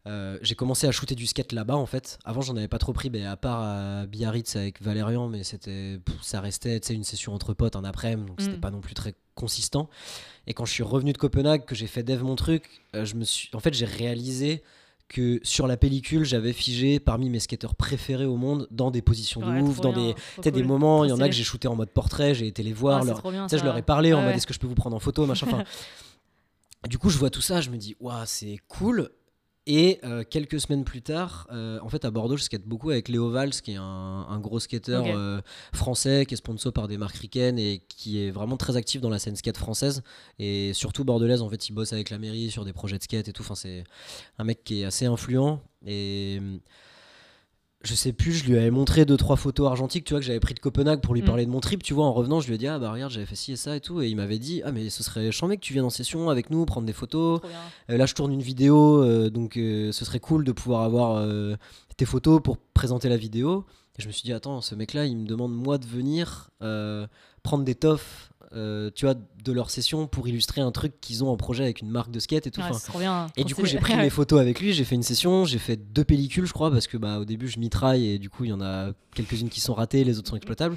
euh, j'ai commencé à shooter du skate là-bas en fait. Avant, j'en avais pas trop pris, mais à part à Biarritz avec Valérian, mais c'était, ça restait, une session entre potes un après-midi, donc c'était Mm. pas non plus très consistant. Et quand je suis revenu de Copenhague, que j'ai fait dev mon truc, euh, je me suis, en fait, j'ai réalisé que sur la pellicule, j'avais figé parmi mes skateurs préférés au monde dans des positions de ouf, dans bien, des, des moments, il y en a que j'ai shooté en mode portrait, j'ai été les Ah, voir, leur, bien, sais, je leur ai parlé en mode ouais. est-ce que je peux vous prendre en photo, machin. Du coup, je vois tout ça, je me dis waouh, c'est cool. Et euh, quelques semaines plus tard, euh, en fait, à Bordeaux, je skate beaucoup avec Léo Valls, qui est un, un gros skater euh, français, qui est sponsor par des marques ricaines et qui est vraiment très actif dans la scène skate française. Et surtout bordelaise, en fait, il bosse avec la mairie sur des projets de skate et tout. Enfin, c'est un mec qui est assez influent. Et je sais plus, je lui avais montré deux trois photos argentiques, tu vois, que j'avais pris de Copenhague pour lui Mm. parler de mon trip, tu vois, en revenant, je lui ai dit ah bah regarde, j'avais fait ci et ça et tout et il m'avait dit "Ah mais ce serait chambé que tu viennes en session avec nous prendre des photos. Euh, là je tourne une vidéo euh, donc euh, ce serait cool de pouvoir avoir tes photos pour présenter la vidéo." Et je me suis dit "Attends, ce mec là, il me demande moi de venir prendre des toffs euh, tu vois, de leur session pour illustrer un truc qu'ils ont en projet avec une marque de skate et tout. Ouais, Enfin, c'est trop bien. et du coup, j'ai pris mes photos avec lui, j'ai fait une session, j'ai fait deux pellicules, je crois, parce que bah, au début, je mitraille et du coup, il y en a quelques-unes qui sont ratées, les autres sont exploitables.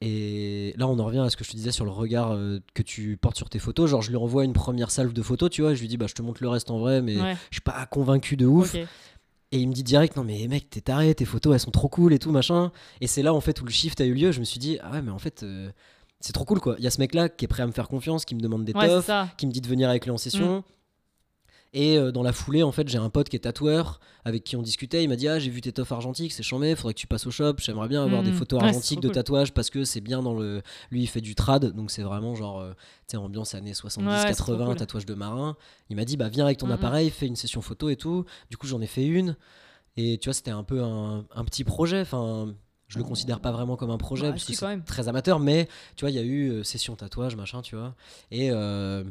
Et là, on en revient à ce que je te disais sur le regard euh, que tu portes sur tes photos. Genre, je lui envoie une première salve de photos, tu vois, et je lui dis, bah, je te montre le reste en vrai, mais Ouais, je suis pas convaincu de ouf. Et il me dit direct, non, mais mec, t'es taré, tes photos, elles sont trop cool et tout, machin. Et c'est là, en fait, où le shift a eu lieu. Je me suis dit, ah ouais, mais en fait, euh, c'est trop cool, quoi. Il y a ce mec-là qui est prêt à me faire confiance, qui me demande des Ouais, qui me dit de venir avec lui en session. Mm. Et euh, dans la foulée, en fait, j'ai un pote qui est tatoueur avec qui on discutait. Il m'a dit Ah, j'ai vu tes toffs argentiques, c'est chambé, faudrait que tu passes au shop. J'aimerais bien avoir Mm. des photos Ouais, c'est argentiques de cool. tatouage parce que c'est bien dans le. Lui, il fait du trad, donc c'est vraiment genre, euh, tu sais, ambiance années 70, Ouais, c'est trop 80, cool. tatouage de marin. Il m'a dit Bah, viens avec ton Mhm. appareil, fais une session photo et tout. Du coup, j'en ai fait une. Et tu vois, c'était un peu un, un petit projet. Enfin. Je le considère pas vraiment comme un projet Bah, parce que si, c'est très amateur, mais tu vois, il y a eu euh, session tatouage, machin, tu vois. Et, euh,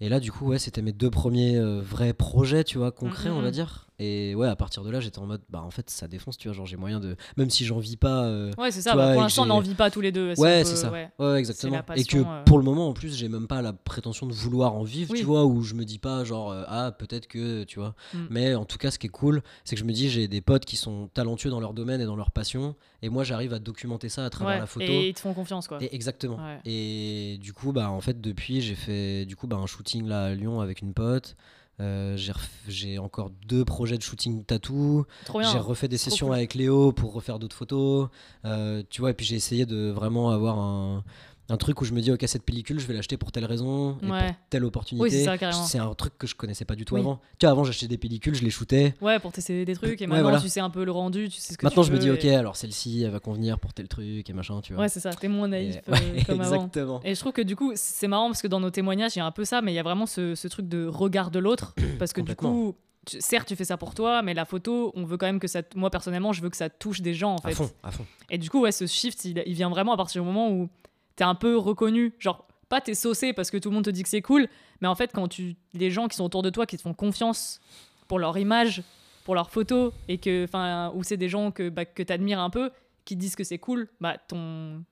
et là, du coup, ouais, c'était mes deux premiers euh, vrais projets, tu vois, concrets, on va mm. dire. Et ouais, à partir de là, j'étais en mode, bah en fait, ça défonce, tu vois, genre j'ai moyen de. Même si j'en vis pas. euh, Ouais, c'est ça. Bah, vois, et pour l'instant, on n'en vit pas tous les deux. Ouais, c'est ça. ouais. Exactement. et que passion, euh. pour le moment, en plus, j'ai même pas la prétention de vouloir en vivre, Oui. tu vois, où je me dis pas, genre, ah, peut-être que, tu vois. Mm. Mais en tout cas, ce qui est cool, c'est que je me dis, j'ai des potes qui sont talentueux dans leur domaine et dans leur passion, et moi, j'arrive à documenter ça à travers Ouais, la photo. Et ils te font confiance, quoi. Et exactement. Ouais. Et du coup, bah, en fait, depuis, j'ai fait du coup, bah, un shooting là à Lyon avec une pote. Euh, j'ai encore deux projets de shooting bien. J'ai refait des Trop sessions cool. avec Léo pour refaire d'autres photos. Euh, tu vois, et puis j'ai essayé de vraiment avoir un, un truc où je me dis, ok, cette pellicule, je vais l'acheter pour telle raison et Ouais. pour telle opportunité. Oui, c'est un truc que je connaissais pas du tout Oui. avant. Tu vois, avant, j'achetais des pellicules, je les shootais. Ouais, pour tester des trucs. Et Ouais, maintenant, voilà. tu sais un peu le rendu, tu sais ce que Maintenant, tu je me dis, ok, et- alors celle-ci, elle va convenir pour tel truc et machin, tu vois. Ouais, c'est ça. T'es moins naïf Et- euh, avant. exactement. Et je trouve que du coup, c'est marrant parce que dans nos témoignages, il y a un peu ça, mais il y a vraiment ce, ce truc de regard de l'autre. Parce que du coup, tu- certes, tu fais ça pour toi, mais la photo, on veut quand même que ça. Moi, personnellement, je veux que ça touche des gens, en À fait. fond, à fond. Et du coup, ouais, ce shift, il, il vient vraiment à partir du moment où t'es un peu reconnu. Genre, pas t'es saucé parce que tout le monde te dit que c'est cool, mais en fait, quand tu. Les gens qui sont autour de toi, qui te font confiance pour leur image, pour leurs photos, et que. Enfin, ou c'est des gens que, bah, que t'admires un peu, qui disent que c'est cool, bah, ton.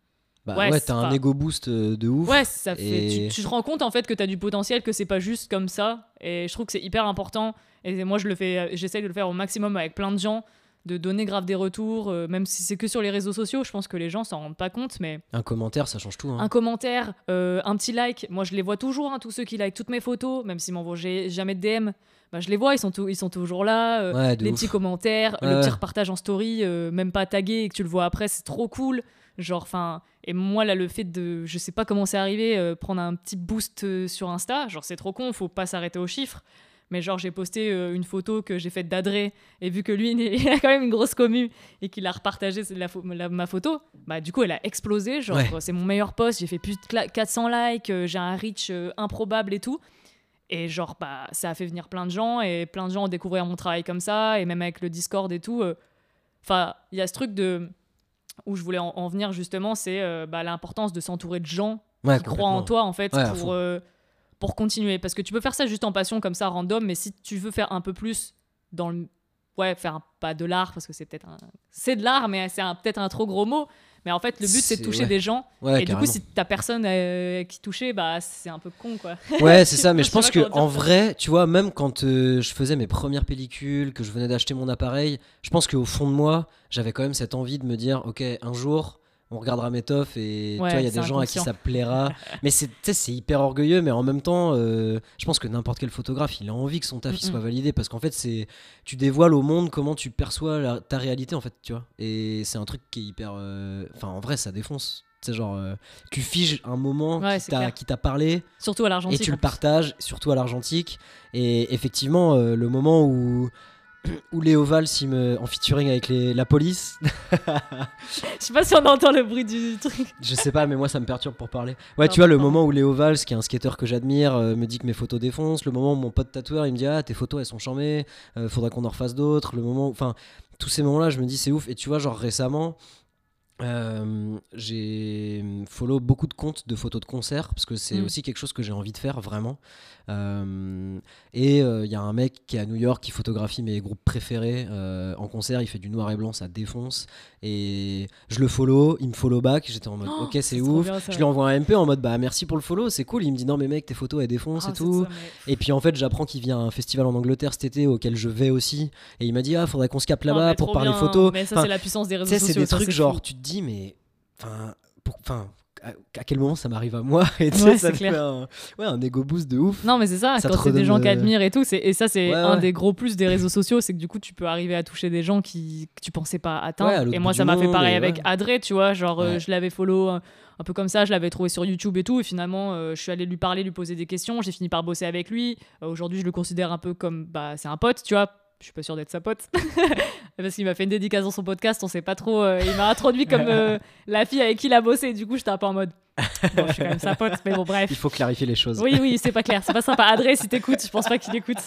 Bah Ouais, t'as un ego boost euh, de ouf. Ouais, ça fait. Et- Tu, tu te rends compte en fait que t'as du potentiel, que c'est pas juste comme ça. Et je trouve que c'est hyper important. Et moi, je le fais, j'essaye de le faire au maximum avec plein de gens, de donner grave des retours, euh, même si c'est que sur les réseaux sociaux. Je pense que les gens s'en rendent pas compte, mais Un commentaire, ça change tout. hein. un commentaire, euh, un petit like. Moi, je les vois toujours, hein, tous ceux qui like toutes mes photos, même s'ils m'envoient jamais de DM. Bah, je les vois, ils sont, ils sont toujours là. euh, Ouais, les ouf. petits commentaires, le petit repartage en story, même pas tagué et que tu le vois après, c'est trop cool. Genre, enfin, et moi là, le fait de, je sais pas comment c'est arrivé, prendre un petit boost sur Insta, genre c'est trop con, faut pas s'arrêter aux chiffres. Mais genre, j'ai posté euh, une photo que j'ai faite d'Adré, et vu que lui, il a quand même une grosse commu, et qu'il a repartagé la, pho- la- ma photo, bah du coup, elle a explosé. Genre, Ouais. c'est mon meilleur post, j'ai fait plus de cla- 400 likes, euh, j'ai un reach euh, improbable et tout. Et genre, bah, ça a fait venir plein de gens, et plein de gens ont découvert mon travail comme ça, et même avec le Discord et tout. Enfin, il y a ce truc de où je voulais en, en venir justement, c'est bah, l'importance de s'entourer de gens Ouais, qui croient en toi en fait Ouais, pour, pour continuer. Parce que tu peux faire ça juste en passion comme ça, random, mais si tu veux faire un peu plus dans le. Ouais, faire un, pas de l'art, parce que c'est peut-être un. C'est de l'art, mais c'est un- peut-être un trop gros mot. Mais en fait, le but, c'est de toucher ouais. des gens. Ouais, et du coup, si t'as personne euh, qui touchait, bah, c'est un peu con, quoi. Ouais, c'est ça, mais Je pense que en vrai, tu vois, même quand euh, je faisais mes premières pellicules, que je venais d'acheter mon appareil, je pense qu'au fond de moi, j'avais quand même cette envie de me dire, ok, un jour, on regardera mes toffs et Ouais, tu vois, il y a des gens à qui ça plaira. mais c'est, tu hyper orgueilleux, mais en même temps, euh, je pense que n'importe quel photographe, il a envie que son taf il soit validé parce qu'en fait, c'est, tu dévoiles au monde comment tu perçois la- ta réalité en fait, tu vois. Et c'est un truc qui est hyper, euh, enfin, en vrai, ça défonce. C'est genre, euh, tu figes un moment Ouais, qui, t'a, clair. qui t'a parlé Surtout à et l'argentique. tu en le partages, surtout à l'argentique. Et effectivement, le moment où, où Léo Valls me, en featuring avec les, la police, Je sais pas si on entend le bruit du truc. je sais pas, mais moi ça me perturbe pour parler. Ouais, tu vois, le moment où Léo Valls, qui est un skateur que j'admire, euh, me dit que mes photos défoncent. Le moment où mon pote tatoueur il me dit Ah, tes photos elles sont charmées, faudra qu'on en refasse d'autres. Le moment, enfin, tous ces moments-là, je me dis c'est ouf. Et tu vois, genre récemment. euh, j'ai follow beaucoup de comptes de photos de concerts parce que c'est Mm. aussi quelque chose que j'ai envie de faire vraiment. Euh, et il y a un mec qui est à New York qui photographie mes groupes préférés euh, en concert. Il fait du noir et blanc, ça défonce. Et je le follow, il me follow back. J'étais en mode Oh, ok, c'est ouf. bien. Je lui envoie un MP en mode bah merci pour le follow, c'est cool. Il me dit non mais mec tes photos elles défoncent Ah, et tout. ça, mais- Et puis en fait j'apprends qu'il vient à un festival en Angleterre cet été auquel je vais aussi. Et il m'a dit ah faudrait qu'on se capte Non, là-bas pour parler bien. photos. Mais ça, Enfin, c'est la puissance des réseaux sociaux. c'est des trucs genre fou. tu te dis mais enfin pour- enfin à, quel moment ça m'arrive à moi et tu sais, Ouais, ça clair. fait un, ouais, un ego boost de ouf. Non, mais c'est ça, Ça quand c'est des gens euh, admirent et tout. Et ça, c'est Ouais, un des gros plus des réseaux sociaux, c'est que du coup, tu peux arriver à toucher des gens qui, que tu pensais pas atteindre. Et moi, ça m'a fait pareil avec. Adré, tu vois. Genre, euh, je l'avais follow un, un peu comme ça, je l'avais trouvé sur YouTube et tout. Et finalement, euh, je suis allée lui parler, lui poser des questions. J'ai fini par bosser avec lui. Euh, Aujourd'hui, je le considère un peu comme. Bah, c'est un pote, tu vois. Je suis pas sûre d'être sa pote. Parce qu'il m'a fait une dédicace dans son podcast, on sait pas trop. euh, il m'a introduit comme euh, la fille avec qui il a bossé. Du coup, j'étais un peu en mode. Bon, je suis quand même sa pote, mais bon, bref. Il faut clarifier les choses. Oui, oui, c'est pas clair. C'est pas sympa. Adré, si t'écoutes, je pense pas qu'il écoute.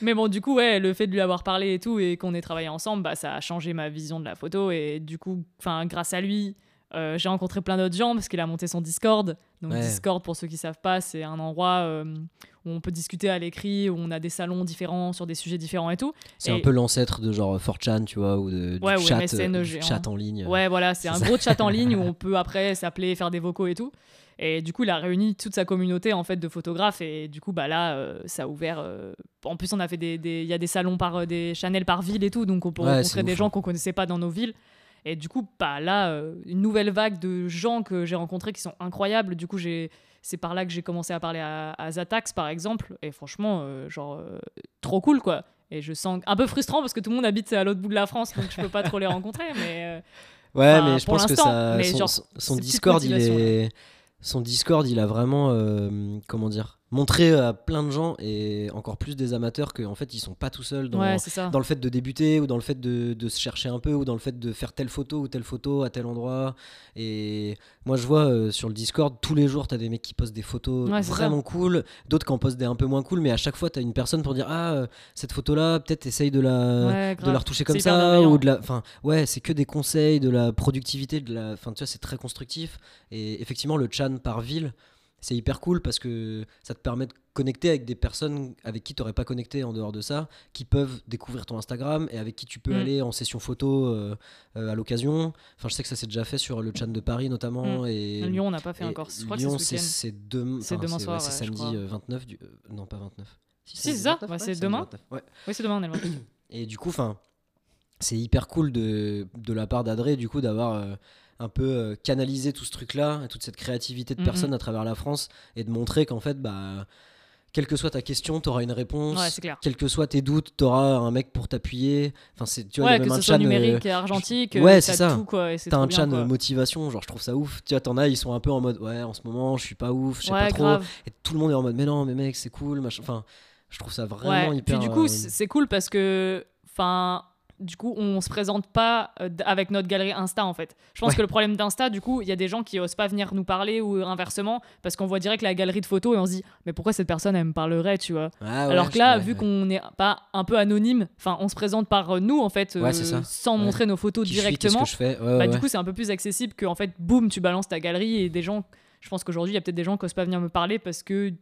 Mais bon, du coup, ouais, le fait de lui avoir parlé et tout, et qu'on ait travaillé ensemble, bah, ça a changé ma vision de la photo. Et du coup, grâce à lui, euh, j'ai rencontré plein d'autres gens parce qu'il a monté son Discord. Donc, Ouais. Discord, pour ceux qui savent pas, c'est un endroit euh, où on peut discuter à l'écrit, où on a des salons différents sur des sujets différents et tout. C'est un peu l'ancêtre de genre 4chan, tu vois, ou de, du Ouais, ou chat, MSN euh, du chat en ligne. Ouais, voilà, c'est un ça. gros chat en ligne où on peut après s'appeler, faire des vocaux et tout. Et du coup, il a réuni toute sa communauté en fait de photographes et du coup, bah là, euh, ça a ouvert. euh, En plus, on a fait des, il y a des salons par euh, des Chanel par ville et tout, donc on peut Ouais, rencontrer des ouf, gens hein. qu'on connaissait pas dans nos villes. Et du coup, bah là, une nouvelle vague de gens que j'ai rencontrés qui sont incroyables. Du coup, j'ai c'est par là que j'ai commencé à parler à, à Zatax par exemple. Et franchement, euh, genre euh, trop cool quoi. Et je sens un peu frustrant parce que tout le monde habite à l'autre bout de la France, donc je peux pas trop les rencontrer. Mais euh, Ouais, mais je pense que ça, son, genre, Discord, il est, son Discord, il a vraiment, comment dire, montré à plein de gens et encore plus des amateurs qu'en fait, ils sont pas tout seuls dans, ouais, le fait de débuter ou dans le fait de, de se chercher un peu ou dans le fait de faire telle photo ou telle photo à tel endroit. Et moi, je vois euh, sur le Discord, tous les jours, tu as des mecs qui postent des photos Ouais, vraiment cool, d'autres qui en postent des un peu moins cool, mais à chaque fois, tu as une personne pour dire Ah, euh, cette photo-là, peut-être essaye de la, Ouais, de la retoucher comme ça ou de la enfin ouais c'est que des conseils de la productivité de la enfin tu vois c'est très constructif. Et effectivement le chan par ville c'est hyper cool parce que ça te permet de connecter avec des personnes avec qui tu n'aurais pas connecté en dehors de ça, qui peuvent découvrir ton Instagram et avec qui tu peux Mm. aller en session photo euh, euh, à l'occasion. Enfin, je sais que ça s'est déjà fait sur le Chan de Paris notamment. Et, Lyon, on n'a pas fait encore. Je crois Lyon, c'est c'est ce c'est C'est demain ouais, soir, c'est ouais, samedi crois. euh, 29 du... euh, non pas 29. Si, c'est ça, bah, c'est demain. 29, ouais. Oui, c'est demain, on est le 28. Et du coup, enfin, c'est hyper cool de, de la part d'Adré, du coup, d'avoir euh, un peu euh, canalisé tout ce truc-là, toute cette créativité de Mhm. personnes à travers la France, et de montrer qu'en fait, bah, quelle que soit ta question, tu auras une réponse. Ouais, clair. Quels que soient tes doutes, tu auras un mec pour t'appuyer. Enfin, c'est, tu vois, il y a Ouais, que ce un soit euh, numérique et argentique, ouais, euh, c'est ça. T'as un chan quoi. euh, motivation, genre je trouve ça ouf. Tu vois, t'en as, ils sont un peu en mode ouais, en ce moment, je suis pas ouf, je sais Ouais, pas trop. grave. Et tout le monde est en mode mais non, mais mec, c'est cool, machin. Enfin, Je trouve ça vraiment hyper. Puis du coup, euh, c'est cool parce que, enfin, du coup, on se présente pas euh, avec notre galerie Insta en fait. Je pense Ouais. que le problème d'Insta, du coup, il y a des gens qui osent pas venir nous parler ou inversement parce qu'on voit direct la galerie de photos et on se dit, mais pourquoi cette personne elle me parlerait, tu vois? Ah ouais, Alors que là, vu qu'on n'est pas un peu anonyme, enfin, on se présente par euh, nous en fait, ça. sans montrer nos photos Qui je suis, directement. Que je fais? Bah, du coup, c'est un peu plus accessible que en fait, boum, tu balances ta galerie et des gens. Je pense qu'aujourd'hui, il y a peut-être des gens qui osent pas venir me parler parce que,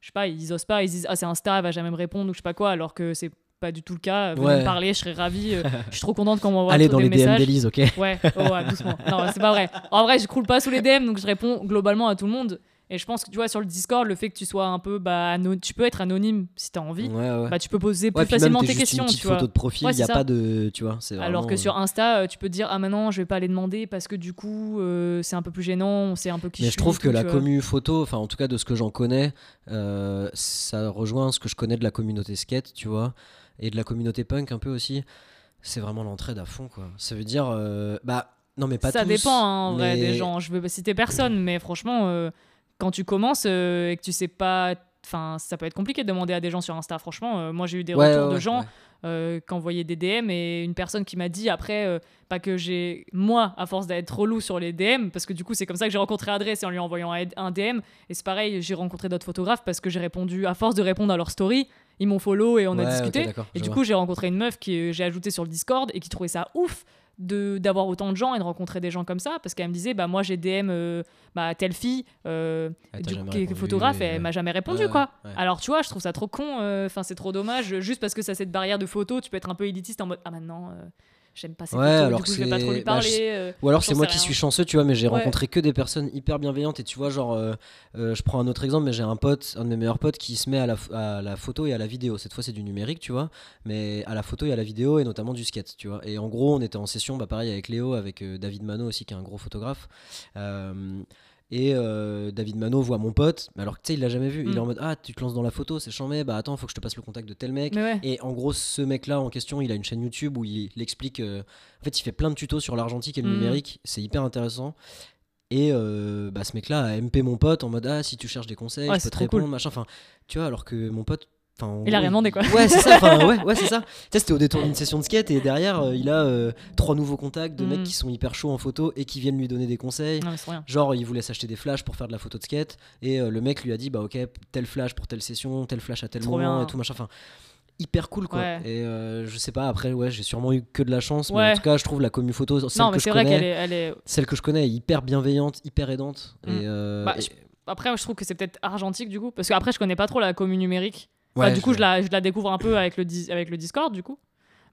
je sais pas, ils osent pas, ils disent ah c'est Insta, elle va jamais me répondre ou je sais pas quoi, alors que c'est pas du tout le cas. Venez Ouais. me parler, je serais ravie. euh, je suis trop contente quand on m'envoie Allez des dans les DM d'Elise, ok Ouais, oh, ouais, doucement. Non, c'est pas vrai. En vrai, je croule pas sous les DM, donc je réponds globalement à tout le monde. Et je pense que tu vois, sur le Discord, le fait que tu sois un peu. Bah, ano- tu peux être anonyme si t'as envie. Ouais, ouais. Bah, tu peux poser plus Ouais, facilement t'es questions, une tu vois. photo de profil, il Ouais, y a pas de. Tu vois, Alors que sur Insta, euh, tu peux dire ah maintenant je vais pas aller demander parce que du coup euh, c'est un peu plus gênant, on sait un peu qui Mais je je trouve suis, que tout, la tu commu photo, enfin en tout cas de ce que j'en connais, euh, ça rejoint ce que je connais de la communauté skate, tu vois, et de la communauté punk un peu aussi. C'est vraiment l'entraide à fond, quoi. Ça veut dire, bah non mais pas ça tous, dépend hein, en vrai des gens. Je veux pas citer personne, mais franchement quand tu commences euh, et que tu sais pas, enfin ça peut être compliqué de demander à des gens sur Insta. Franchement, euh, moi j'ai eu des Ouais, retours ouais, de gens euh, qui envoyaient des DM et une personne qui m'a dit après pas que j'ai moi à force d'être relou sur les DM parce que du coup c'est comme ça que j'ai rencontré Adré c'est en lui envoyant un DM et c'est pareil j'ai rencontré d'autres photographes parce que j'ai répondu à force de répondre à leur story ils m'ont follow et on Ouais, a discuté et du vois. coup j'ai rencontré une meuf que j'ai ajoutée sur le Discord et qui trouvait ça ouf de d'avoir autant de gens et de rencontrer des gens comme ça parce qu'elle me disait bah moi j'ai DM euh, bah telle fille euh, du qui est photographe et elle m'a jamais répondu Ouais, quoi ouais. alors tu vois je trouve ça trop con euh, enfin c'est trop dommage juste parce que ça a cette barrière de photo tu peux être un peu élitiste en mode ah maintenant euh, j'aime pas ces Ouais, photos alors du coup que je vais pas trop lui c'est- bah, je- euh, Ou alors c'est moi qui suis chanceux, tu vois, mais j'ai Ouais. rencontré que des personnes hyper bienveillantes. Et tu vois, genre, euh, euh, je prends un autre exemple, mais j'ai un pote, un de mes meilleurs potes, qui se met à la, à la photo et à la vidéo. Cette fois, c'est du numérique, tu vois, mais à la photo et à la vidéo, et notamment du skate, tu vois. Et en gros, on était en session, bah, pareil, avec Léo, avec David Mano aussi, qui est un gros photographe. Et euh, David Mano voit mon pote, mais alors que tu sais, il l'a jamais vu. Il est Mm. en mode Ah, tu te lances dans la photo, c'est chambé, bah attends, faut que je te passe le contact de tel mec. ouais Et en gros, ce mec-là en question, il a une chaîne YouTube où il, il explique. euh, en fait, il fait plein de tutos sur l'argentique et le Mhm. numérique. C'est hyper intéressant. Et euh, bah, ce mec-là a MP mon pote en mode Ah, si tu cherches des conseils, Ouais, je peux te répondre, cool. machin. Enfin, tu vois, alors que mon pote. Enfin, Il a rien demandé, quoi. Ouais, c'est ça. Enfin, ouais, ouais, c'est ça. Tu sais, c'était au détour d'une session de skate et derrière, euh, il a euh, trois nouveaux contacts de mecs Mhm. qui sont hyper chauds en photo et qui viennent lui donner des conseils. non mais c'est rien Genre, il voulait s'acheter des flashs pour faire de la photo de skate. Et euh, le mec lui a dit Bah, ok, tel flash pour telle session, tel flash à tel Trop moment bien. et tout, machin. Enfin, hyper cool quoi. Ouais. Et euh, je sais pas, après, ouais, j'ai sûrement eu que de la chance. Mais en tout cas, je trouve la commu photo, celle non que je connais, qu'elle est, elle est celle que je connais est hyper bienveillante, hyper aidante. Mm. Et, euh, Bah, et- je- après je trouve que c'est peut-être argentique du coup parce qu'après je connais pas trop la commune numérique ouais, du coup, je la, je la découvre un peu avec le, avec le Discord, du coup.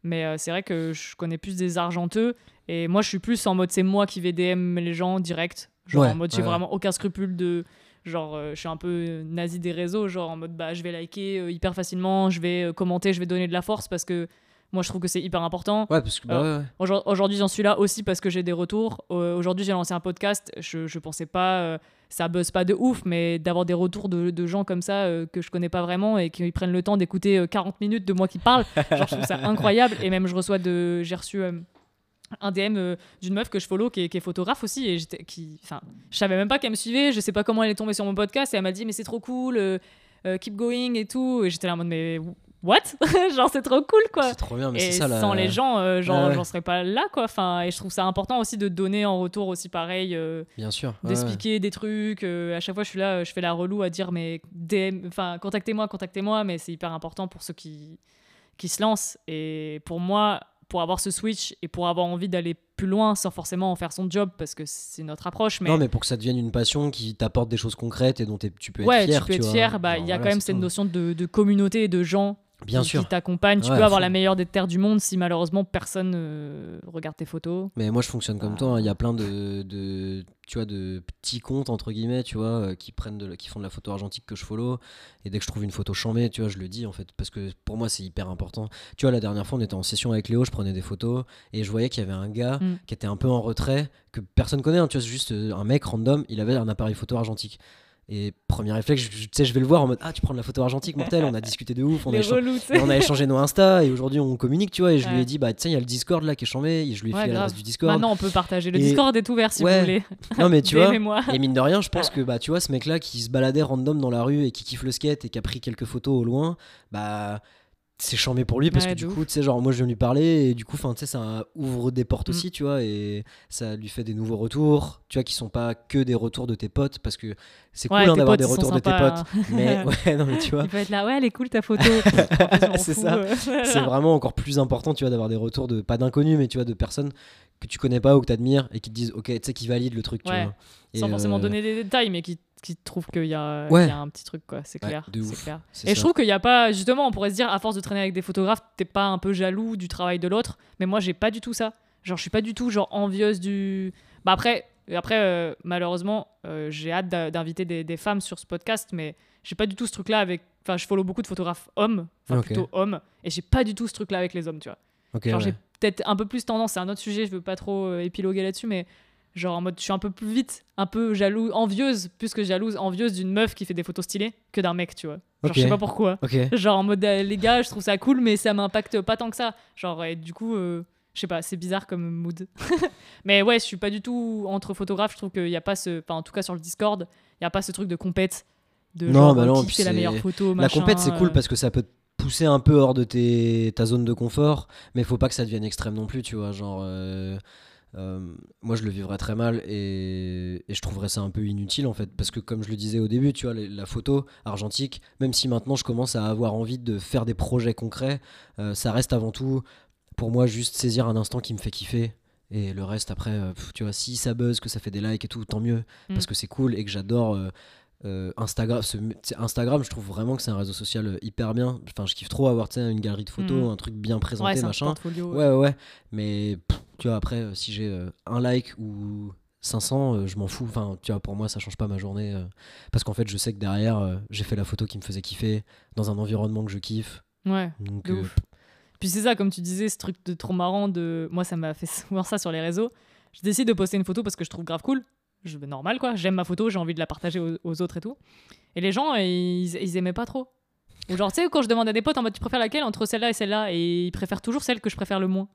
Mais euh, c'est vrai que je connais plus des argenteux. Et moi, je suis plus en mode c'est moi qui vais DM les gens direct. Genre Ouais, en mode j'ai ouais, vraiment aucun scrupule de. Genre, euh, je suis un peu nazi des réseaux. Genre en mode bah, je vais liker euh, hyper facilement, je vais commenter, je vais donner de la force parce que moi, je trouve que c'est hyper important. Ouais, parce que bah, ouais, ouais. Aujourd- Aujourd'hui, j'en suis là aussi parce que j'ai des retours. Euh, Aujourd'hui, j'ai lancé un podcast. Je, je pensais pas, euh, ça buzz pas de ouf, mais d'avoir des retours de, de gens comme ça euh, que je connais pas vraiment et qui prennent le temps d'écouter euh, 40 minutes de moi qui parle, genre, je trouve ça incroyable. Et même, je reçois de. J'ai reçu. euh, un DM euh, d'une meuf que je follow qui est, qui est photographe aussi et qui enfin je savais même pas qu'elle me suivait je sais pas comment elle est tombée sur mon podcast et elle m'a dit mais c'est trop cool euh, euh, keep going et tout et j'étais là en mode mais what? Genre c'est trop cool quoi C'est trop bien, mais c'est ça la. sans les gens, euh, genre, Ouais, j'en serais pas là, quoi. Enfin, et je trouve ça important aussi de donner en retour aussi pareil, euh, Bien sûr. ouais, ouais. d'expliquer des trucs. euh, à chaque fois, je suis là, je fais la relou à dire, mais DM, enfin, contactez-moi, contactez-moi. Mais c'est hyper important pour ceux qui, qui se lancent. Et pour moi, pour avoir ce switch et pour avoir envie d'aller plus loin sans forcément en faire son job, parce que c'est notre approche. Mais, Non, mais pour que ça devienne une passion qui t'apporte des choses concrètes et dont tu peux être ouais, fier. tu peux être vois. fier. Bah, il y a voilà, quand même cette tout. notion de, de communauté et de gens Bien qui, sûr. qui t'accompagnent. Tu Ouais, peux avoir la meilleure des terres du monde si malheureusement personne euh, regarde tes photos. Mais moi, je fonctionne comme Ah. toi. hein. Il y a plein de, de, tu vois, de petits comptes entre guillemets, tu vois, euh, qui prennent de, qui font de la photo argentique que je follow. Et dès que je trouve une photo chambée, tu vois, je le dis en fait, parce que pour moi, c'est hyper important. Tu vois, la dernière fois, on était en session avec Léo, je prenais des photos et je voyais qu'il y avait un gars Mm. qui était un peu en retrait, que personne connaît. hein, tu vois, c'est juste euh, un mec random. Il avait un appareil photo argentique. Et premier réflexe, je- tu sais, je vais le voir en mode Ah, tu prends de la photo argentique, mortel, on a discuté de ouf, on a, on échangé nos Insta et aujourd'hui on communique, tu vois. Et je lui ai dit Bah, sais, il y a le Discord là qui est chambé, et je lui ai Ouais, grave. l'adresse du Discord. Maintenant, on peut partager. Le Et- Discord est ouvert si Ouais. vous voulez. non, mais tu vois. Et mine de rien, je pense que bah tu vois ce mec là qui se baladait random dans la rue et qui kiffe le skate et qui a pris quelques photos au loin, bah c'est chambé pour lui parce Ouais, que du ouf. coup, tu sais genre moi je viens lui parler et du coup enfin tu sais ça ouvre des portes Mm. aussi, tu vois et ça lui fait des nouveaux retours, tu vois qui sont pas que des retours de tes potes parce que c'est cool hein, d'avoir des retours de tes potes, hein. mais ouais non mais tu vois, Il peut être là, ouais, elle est cool ta photo. C'est ça. c'est vraiment encore plus important, tu vois d'avoir des retours de pas d'inconnus mais tu vois de personnes que tu connais pas ou que t'admires et qui te disent OK, tu sais qui valident le truc, tu vois. Et, Sans forcément euh, donner des détails, mais qui, qui trouvent qu'il y, a- Ouais. qu'il y a un petit truc, quoi. C'est clair. Et je trouve qu'il n'y a pas, justement, on pourrait se dire, à force de traîner avec des photographes, t'es pas un peu jaloux du travail de l'autre. Mais moi, j'ai pas du tout ça. Genre, je suis pas du tout genre envieuse du. Bah après, après euh, malheureusement, euh, j'ai hâte d'inviter des, des femmes sur ce podcast, mais j'ai pas du tout ce truc-là avec. Enfin, je follow beaucoup de photographes hommes, enfin plutôt hommes, et j'ai pas du tout ce truc-là avec les hommes, tu vois. Ok, Genre, ouais. j'ai peut-être un peu plus tendance, c'est un autre sujet, je veux pas trop euh, épiloguer là-dessus, mais genre en mode, je suis un peu plus vite, un peu jaloux, envieuse, plus que jalouse, envieuse d'une meuf qui fait des photos stylées que d'un mec, tu vois. Genre, je sais pas pourquoi. Genre en mode, euh, les gars, je trouve ça cool, mais ça m'impacte pas tant que ça. Genre, et du coup, euh, je sais pas, c'est bizarre comme mood. mais ouais, je suis pas du tout entre photographes, je trouve qu'il y a pas ce. Enfin, en tout cas, sur le Discord, il y a pas ce truc de compète. De Non, genre, bah non, qui fait la meilleure photo, La machin, compète, c'est cool parce que ça peut pousser un peu hors de tes, ta zone de confort, mais faut pas que ça devienne extrême non plus, tu vois. Genre, euh, euh, moi, je le vivrais très mal et, et je trouverais ça un peu inutile en fait, parce que comme je le disais au début, tu vois, les- la photo argentique, même si maintenant je commence à avoir envie de faire des projets concrets, euh, ça reste avant tout pour moi juste saisir un instant qui me fait kiffer. Et le reste après, pff, tu vois, si ça buzz, que ça fait des likes et tout, tant mieux, parce Mm. que c'est cool et que j'adore euh, Instagram. ce- Instagram, je trouve vraiment que c'est un réseau social euh, hyper bien. Enfin, je kiffe trop avoir une galerie de photos, Mhm. un truc bien Ouais, présenté, un machin. portfolio. Ouais, ouais, ouais. Mais pff, tu vois, après, euh, si j'ai euh, un like ou 500, euh, je m'en fous. Enfin, tu vois, pour moi, ça change pas ma journée. parce qu'en fait, je sais que derrière, j'ai fait la photo qui me faisait kiffer, dans un environnement que je kiffe. Ouais. Donc, ouf. Puis c'est ça, comme tu disais, ce truc de trop marrant de. Moi, ça m'a fait souvent ça sur les réseaux. Je décide de poster une photo parce que je trouve grave cool. Je normal quoi. J'aime ma photo, j'ai envie de la partager aux, aux autres et tout. Et les gens, ils, ils aimaient pas trop. Ou genre, tu sais, quand je demande à des potes en mode tu préfères laquelle entre celle-là et celle-là, et ils préfèrent toujours celle que je préfère le moins.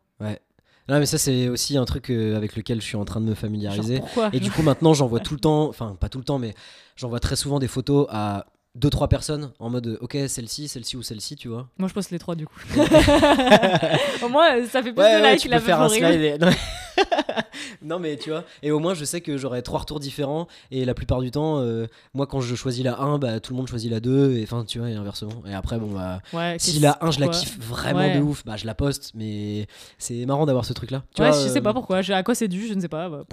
Non, mais ça, c'est aussi un truc euh, avec lequel je suis en train de me familiariser. pourquoi? Et du coup, maintenant, j'envoie tout le temps, enfin, pas tout le temps, mais j'envoie très souvent des photos à deux trois personnes en mode ok celle-ci celle-ci ou celle-ci tu vois Moi, je poste les trois du coup. Au moins, ça fait plus ouais, de ouais, likes tu la peux faire un slide et- non. mais tu vois et au moins je sais que j'aurai trois retours différents et la plupart du temps euh, moi quand je choisis la 1 bah tout le monde choisit la 2 et enfin tu vois et inversement et après bon bah Ouais, si la 1 je la kiffe vraiment de ouf bah je la poste mais c'est marrant d'avoir ce truc là tu Ouais, vois, je sais euh, pas pourquoi. À quoi c'est dû, je ne sais pas. bah.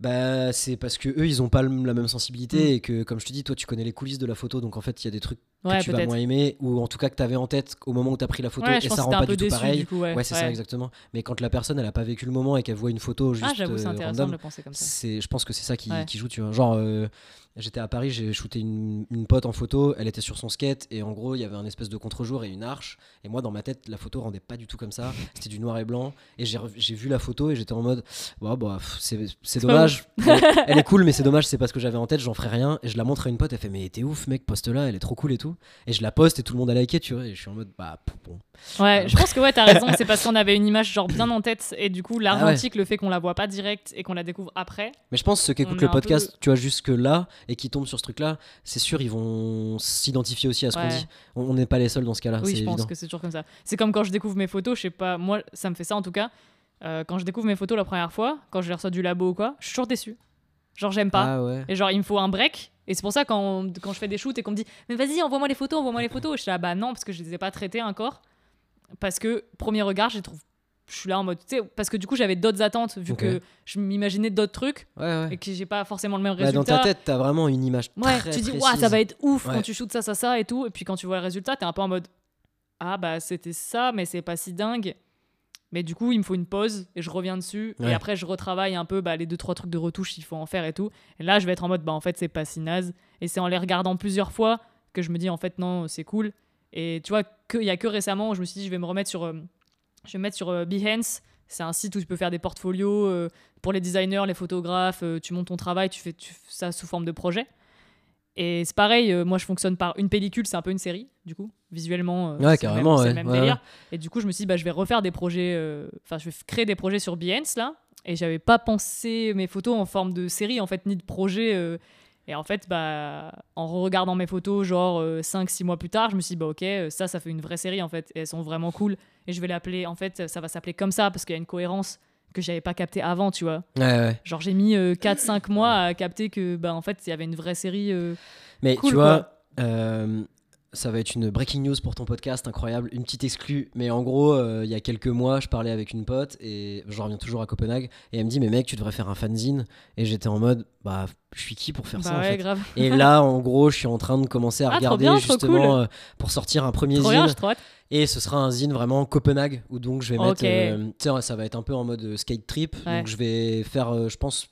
Bah, c'est parce que eux, ils ont pas la même sensibilité Mm. et que, comme je te dis, toi, tu connais les coulisses de la photo, donc en fait, il y a des trucs que Ouais, tu vas moins aimer ou en tout cas que tu avais en tête au moment où tu as pris la photo Ouais, et ça rend pas du tout déçu pareil. du coup. Ouais, Ouais, c'est ça exactement. Mais quand la personne, elle a pas vécu le moment et qu'elle voit une photo juste Ah, euh, intéressant de random, le penser comme ça. c'est, je pense que c'est ça qui joue, tu vois. Genre, euh, j'étais à Paris, j'ai shooté une, une pote en photo, elle était sur son skate et en gros, il y avait un espèce de contre-jour et une arche. Et moi, dans ma tête, la photo rendait pas du tout comme ça. C'était du noir et blanc. Et j'ai, vu la photo et j'étais en mode, bah, bah, c'est, dommage. Elle, elle est cool, mais c'est dommage, c'est pas ce que j'avais en tête, j'en ferai rien. Et je la montre à une pote, elle fait, mais t'es ouf, mec, poste là, elle est trop cool et tout. Et je la poste et tout le monde a liké, tu vois. Et je suis en mode, bah, bon. Ouais, je pense que ouais, t'as raison. C'est parce qu'on avait une image genre bien en tête et du Ah coup l'argentique, le fait qu'on la voit pas direct et qu'on la découvre après. Mais je pense que ceux qui écoutent le podcast, tu vois, jusque là, et qui tombent sur ce truc-là, c'est sûr, ils vont s'identifier aussi à ce qu'on dit. On n'est pas les seuls dans ce cas-là, oui, je pense que c'est toujours comme ça. C'est comme quand je découvre mes photos, je sais pas, moi ça me fait ça en tout cas. Euh, quand je découvre mes photos la première fois, quand je les reçois du labo ou quoi, je suis toujours déçue. Genre j'aime pas. Ah ouais. Et genre, il me faut un break. Et c'est pour ça, quand, quand je fais des shoots et qu'on me dit, mais vas-y, envoie-moi les photos, envoie-moi les photos. Je suis là, bah non, parce que je les ai pas traitées encore. Parce que, premier regard, je trouve. Je suis là en mode, tu sais, parce que du coup, j'avais d'autres attentes, vu que je m'imaginais d'autres trucs Ouais, ouais. et que j'ai pas forcément le même Bah, dans résultat. ta tête, t'as vraiment une image ouais, très tu dis, waouh, ça va être ouf Ouais. quand tu shootes ça, ça, ça et tout. Et puis quand tu vois le résultat, t'es un peu en mode, ah bah c'était ça, mais c'est pas si dingue. Mais du coup, il me faut une pause et je reviens dessus. Ouais. Et après, je retravaille un peu bah, les deux, trois trucs de retouche, il faut en faire et tout. Et là, je vais être en mode, bah en fait, c'est pas si naze. Et c'est en les regardant plusieurs fois que je me dis, en fait, non, c'est cool. Et tu vois, il y a que récemment où je me suis dit, je vais me remettre sur. euh, je vais me mettre sur euh, Behance. C'est un site où tu peux faire des portfolios euh, pour les designers, les photographes. euh, tu montes ton travail, tu fais tu- ça sous forme de projet. Et c'est pareil, euh, moi je fonctionne par une pellicule, c'est un peu une série, du coup, visuellement. euh, Ouais, carrément, même- c'est ouais, le même ouais, délire. Et du coup, je me suis dit, bah, je vais refaire des projets, euh, enfin, je vais créer des projets sur Behance, là. Et j'avais pas pensé mes photos en forme de série, en fait, ni de projet. Euh. et en fait, bah, en regardant mes photos, genre 5-6 mois plus tard, je me suis dit, bah, ok, euh, ça, ça fait une vraie série, en fait. Et elles sont vraiment cool. Et je vais l'appeler, en fait, ça va s'appeler comme ça, parce qu'il y a une cohérence que j'avais pas captée avant, tu vois. Ouais, ouais. Genre, j'ai mis 4-5 mois à capter que, bah, en fait, il y avait une vraie série. euh, Mais Cool, tu vois, euh, ça va être une breaking news pour ton podcast, incroyable. Une petite exclue. Mais en gros, euh, il y a quelques mois, je parlais avec une pote et je reviens toujours à Copenhague. Et elle me dit, mais mec, tu devrais faire un fanzine. Et j'étais en mode, bah, je suis qui pour faire ça Bah en ouais, fait grave. Et là, en gros, je suis en train de commencer à Ah, regarder bien, justement cool. euh, pour sortir un premier Trop zine. Et ce sera un zine vraiment Copenhague où donc je vais mettre. Euh, ça va être un peu en mode euh, skate trip. Ouais. Donc je vais faire, je pense,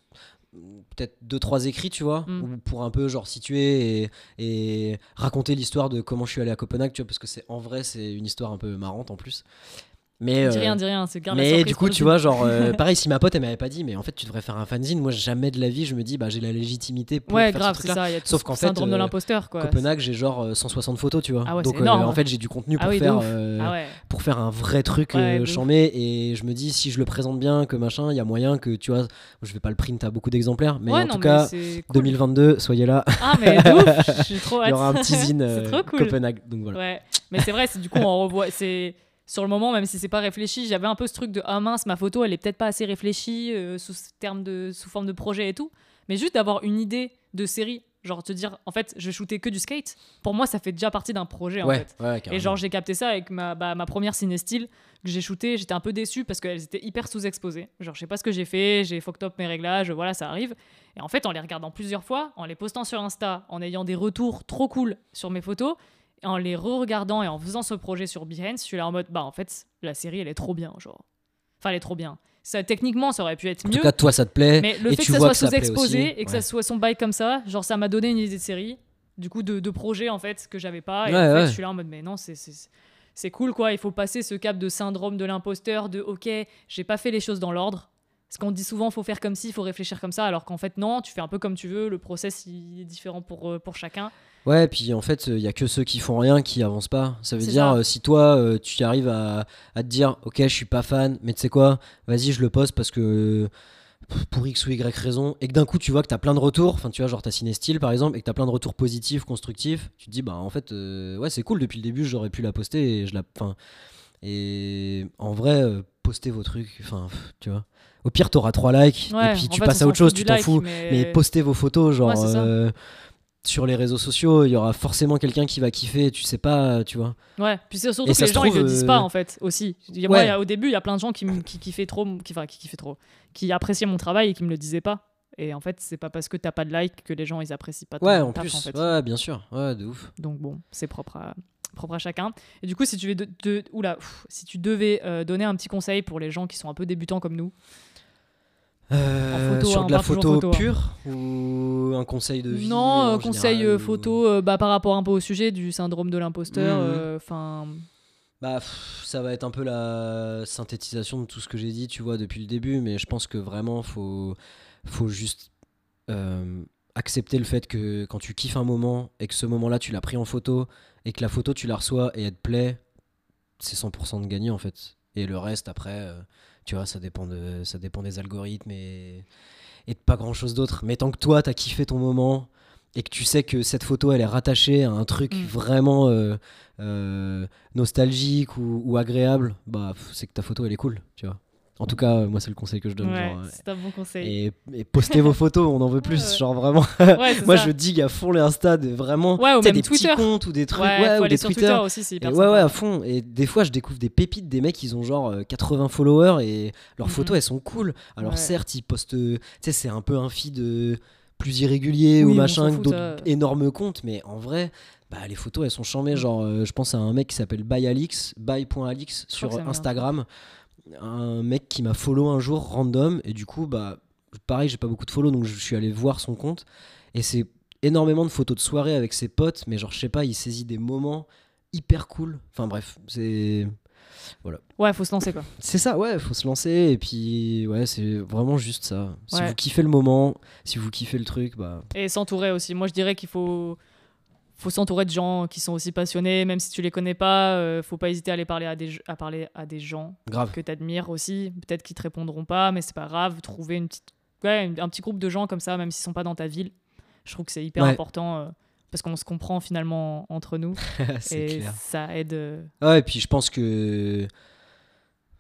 peut-être deux trois écrits, tu vois, Mm. ou pour un peu genre situer et, et raconter l'histoire de comment je suis allé à Copenhague, tu vois, parce que c'est en vrai c'est une histoire un peu marrante en plus. Mais Dis euh, rien, dis rien, c'est mais du coup, tu vois, genre, euh, pareil, si ma pote elle m'avait pas dit, mais en fait, tu devrais faire un fanzine, moi jamais de la vie, je me dis, bah j'ai la légitimité pour Ouais, faire grave, ce c'est truc-là. ça. Y a Sauf qu'en fait, syndrome de euh, l'imposteur, quoi. Copenhague, j'ai genre euh, 160 photos, tu vois. Ah ouais, Donc en fait, j'ai du contenu Ah pour oui, faire euh, Ah ouais. pour faire un vrai truc euh, chambé et je me dis si je le présente bien que machin, il y a moyen que tu vois, je vais pas le print à beaucoup d'exemplaires, mais ouais, en non, tout mais cas c'est cool. 2022, soyez là, Ah, mais ouf, j'ai trop hâte. il y aura un petit zine euh, trop. Copenhague. Donc voilà. Ouais, mais c'est vrai, du coup on revoit. C'est sur le moment, même si c'est pas réfléchi, j'avais un peu ce truc de ah mince, ma photo elle est peut-être pas assez réfléchie euh, sous ce terme de sous forme de projet et tout. Mais juste d'avoir une idée de série, genre te dire en fait je shootais que du skate. Pour moi, ça fait déjà partie d'un projet en ouais, fait. ouais, Et genre j'ai capté ça avec ma, bah, ma première ciné-style que j'ai shooté, j'étais un peu déçue parce qu'elles étaient hyper sous-exposées. Genre je sais pas ce que j'ai fait, j'ai fucked up mes réglages, voilà ça arrive. Et en fait en les regardant plusieurs fois, en les postant sur Insta, en ayant des retours trop cool sur mes photos, en les re-regardant et en faisant ce projet sur Behance, je suis là en mode bah en fait la série elle est trop bien genre. Enfin elle est trop bien. Ça, techniquement ça aurait pu être en mieux. tout cas, toi ça te plaît Mais le et fait tu que ça vois soit sous-exposé et que Ouais. ça soit son bail comme ça, genre ça m'a donné une idée de série, du coup de, de projet en fait que j'avais pas. Et Ouais, en fait, ouais. je suis là en mode mais non, c'est c'est- c'est cool quoi. Il faut passer ce cap de syndrome de l'imposteur, de ok, j'ai pas fait les choses dans l'ordre. Parce qu'on dit souvent faut faire comme ci, faut réfléchir comme ça, alors qu'en fait non, tu fais un peu comme tu veux. Le process il est différent pour euh, pour chacun. Ouais, puis en fait, il y a que ceux qui font rien qui avancent pas. Ça veut dire, ça. euh, si toi, euh, tu arrives à, à te dire, ok, je suis pas fan, mais tu sais quoi, vas-y, je le poste parce que pour X ou Y raison, et que d'un coup, tu vois que t'as plein de retours, enfin, tu vois, genre t'as Ciné Style par exemple, et que t'as plein de retours positifs, constructifs, tu te dis, bah en fait, euh, ouais, c'est cool, depuis le début, j'aurais pu la poster et je la. Enfin, et en vrai, euh, postez vos trucs, enfin, tu vois. Au pire, t'auras 3 likes, Ouais, et puis tu passes à autre chose, tu t'en like, fous. mais- Mais postez vos photos, genre Ouais, sur les réseaux sociaux, il y aura forcément quelqu'un qui va kiffer, tu sais pas, tu vois. Ouais, puis c'est surtout Et que les gens ils le disent euh, pas en fait aussi. Moi, Ouais. il y a- au début, il y a plein de gens qui, me- qui kiffaient trop, qui, enfin, qui kiffaient trop, qui appréciaient mon travail et qui me le disaient pas. Et en fait, c'est pas parce que t'as pas de like que les gens ils apprécient pas ton Ouais, en taf, plus, en fait. ouais, bien sûr, ouais, de ouf. Donc bon, c'est propre à, propre à chacun. Et du coup, si tu, veux de, de- oula, pff, si tu devais euh, donner un petit conseil pour les gens qui sont un peu débutants comme nous, Euh, photo, sur hein, de la photo, hein. pure ou un conseil de vie non, euh, conseil général, euh, ou- photo bah, par rapport un peu au sujet du syndrome de l'imposteur, Mhm. enfin. Bah, ça va être un peu la synthétisation de tout ce que j'ai dit, tu vois, depuis le début, mais je pense que vraiment, faut, faut juste euh, accepter le fait que quand tu kiffes un moment et que ce moment-là, tu l'as pris en photo et que la photo, tu la reçois et elle te plaît, c'est 100% de gagné en fait. Et le reste, après, euh, tu vois, ça dépend, de, ça dépend des algorithmes et, et de pas grand-chose d'autre. Mais tant que toi, t'as kiffé ton moment et que tu sais que cette photo, elle est rattachée à un truc Mm. vraiment euh, euh, nostalgique ou, ou agréable, bah, c'est que ta photo, elle est cool, tu vois. En tout cas, euh, moi, c'est le conseil que je donne. Ouais, euh, c'est un bon conseil. et, et postez vos photos, on en veut plus, Ouais, ouais. genre vraiment. Ouais, Moi, ça. je digue à fond les Insta de vraiment. Ouais, ou même des Twitter. petits comptes ou des trucs. Ouais, ouais, ou des sur Twitter. Twitter aussi, c'est Et hyper ouais, sympa. ouais, à fond. Et des fois, je découvre des pépites, des mecs, ils ont genre euh, 80 followers et leurs Mhm. photos, elles sont cool. Alors, Ouais. certes, ils postent. euh, Tu sais, c'est un peu un feed euh, plus irrégulier Oui, ou machin que d'autres énormes comptes, mais en vrai. Bah, les photos elles sont chambées Mm. genre euh, je pense à un mec qui s'appelle byalix by.alix sur dit un mec qui m'a follow un jour random et du coup bah pareil j'ai pas beaucoup de follow donc je suis allé voir son compte et c'est énormément de photos de soirée avec ses potes mais genre je sais pas il saisit des moments hyper cool enfin bref c'est Ouais, faut se lancer quoi. C'est ça, ouais, faut se lancer et puis ouais, c'est vraiment juste ça. Si vous kiffez le moment, si vous kiffez le truc, bah Et s'entourer aussi. Moi, je dirais qu'il faut, faut s'entourer de gens qui sont aussi passionnés, même si tu les connais pas. euh, faut pas hésiter à aller parler à des, à parler à des gens grave. que tu admires aussi. Peut-être qu'ils te répondront pas, mais c'est pas grave. Trouver une petite, ouais, un petit groupe de gens comme ça, même s'ils sont pas dans ta ville. Je trouve que c'est hyper Ouais. important euh, parce qu'on se comprend finalement entre nous et clair. ça aide. euh, Ouais, et puis je pense que.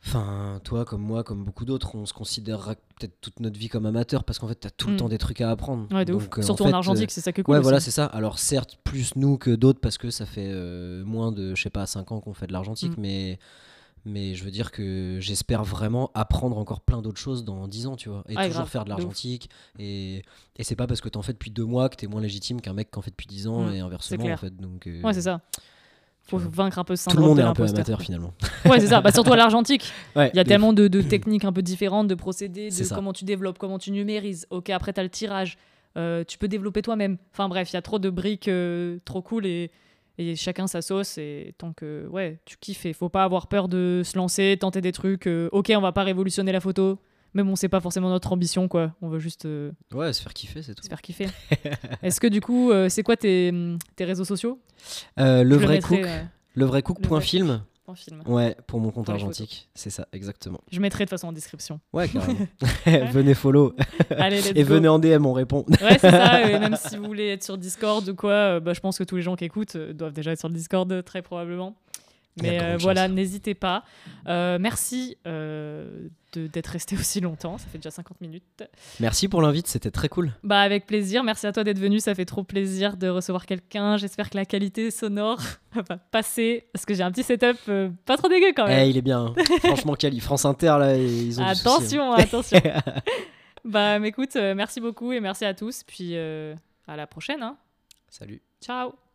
Enfin, toi, comme moi, comme beaucoup d'autres, on se considérera peut-être toute notre vie comme amateur parce qu'en fait, t'as tout le Mm. temps des trucs à apprendre. Ouais, de ouf. Euh, Surtout en en, fait, argentique, c'est ça que cool. Ouais, aussi. voilà, c'est ça. Alors, certes, plus nous que d'autres parce que ça fait euh, moins de, je sais pas, 5 ans qu'on fait de l'argentique, Mm. mais. Mais je veux dire que j'espère vraiment apprendre encore plein d'autres choses dans 10 ans, tu vois. Et Ouais, toujours grave, faire de l'argentique. Et, et c'est pas parce que t'en fais depuis deux mois que t'es moins légitime qu'un mec qui en fait depuis 10 ans Mm, et inversement, en fait. Donc, euh, Ouais, c'est ça. Faut vaincre un peu ce Tout le syndrome monde de est un peu amateur finalement. Ouais, c'est ça. Bah, surtout à l'argentique. Ouais, Il y a tellement de, de techniques un peu différentes, de procédés, de ça. comment tu développes, comment tu numérises. Ok, après, tu as le tirage. Euh, tu peux développer toi-même. Enfin bref, il y a trop de briques euh, trop cool et, et chacun sa sauce. Et tant que ouais, tu kiffes, et faut pas avoir peur de se lancer, tenter des trucs. euh, ok, on va pas révolutionner la photo, mais bon, c'est pas forcément notre ambition, quoi. On veut juste euh, Ouais, se faire kiffer, c'est tout. se faire kiffer. Est-ce que du coup, euh, c'est quoi tes, tes réseaux sociaux? Euh, le Je vrai mettrai, cook, le vrai cook le point vrai film. Ouais, pour mon compte argentique, c'est ça, exactement. Je mettrai de toute façon en description. Ouais, carrément. venez follow Allez, et go. venez en DM, on répond. Ouais, c'est ça. Et même si vous voulez être sur Discord ou quoi, bah, je pense que tous les gens qui écoutent doivent déjà être sur le Discord, très probablement. Mais euh, voilà, n'hésitez pas. Euh, merci euh, d'être resté aussi longtemps. Ça fait déjà 50 minutes. Merci pour l'invite, c'était très cool. Bah, avec plaisir. Merci à toi d'être venu. Ça fait trop plaisir de recevoir quelqu'un. J'espère que la qualité sonore va passer. Parce que j'ai un petit setup euh, pas trop dégueu quand Eh, même. il est bien. hein. Franchement, Cali, France Inter, là, ils ont du souci, hein. attention, attention. bah, écoute, merci beaucoup et merci à tous. Puis à la prochaine. hein. Salut. Ciao.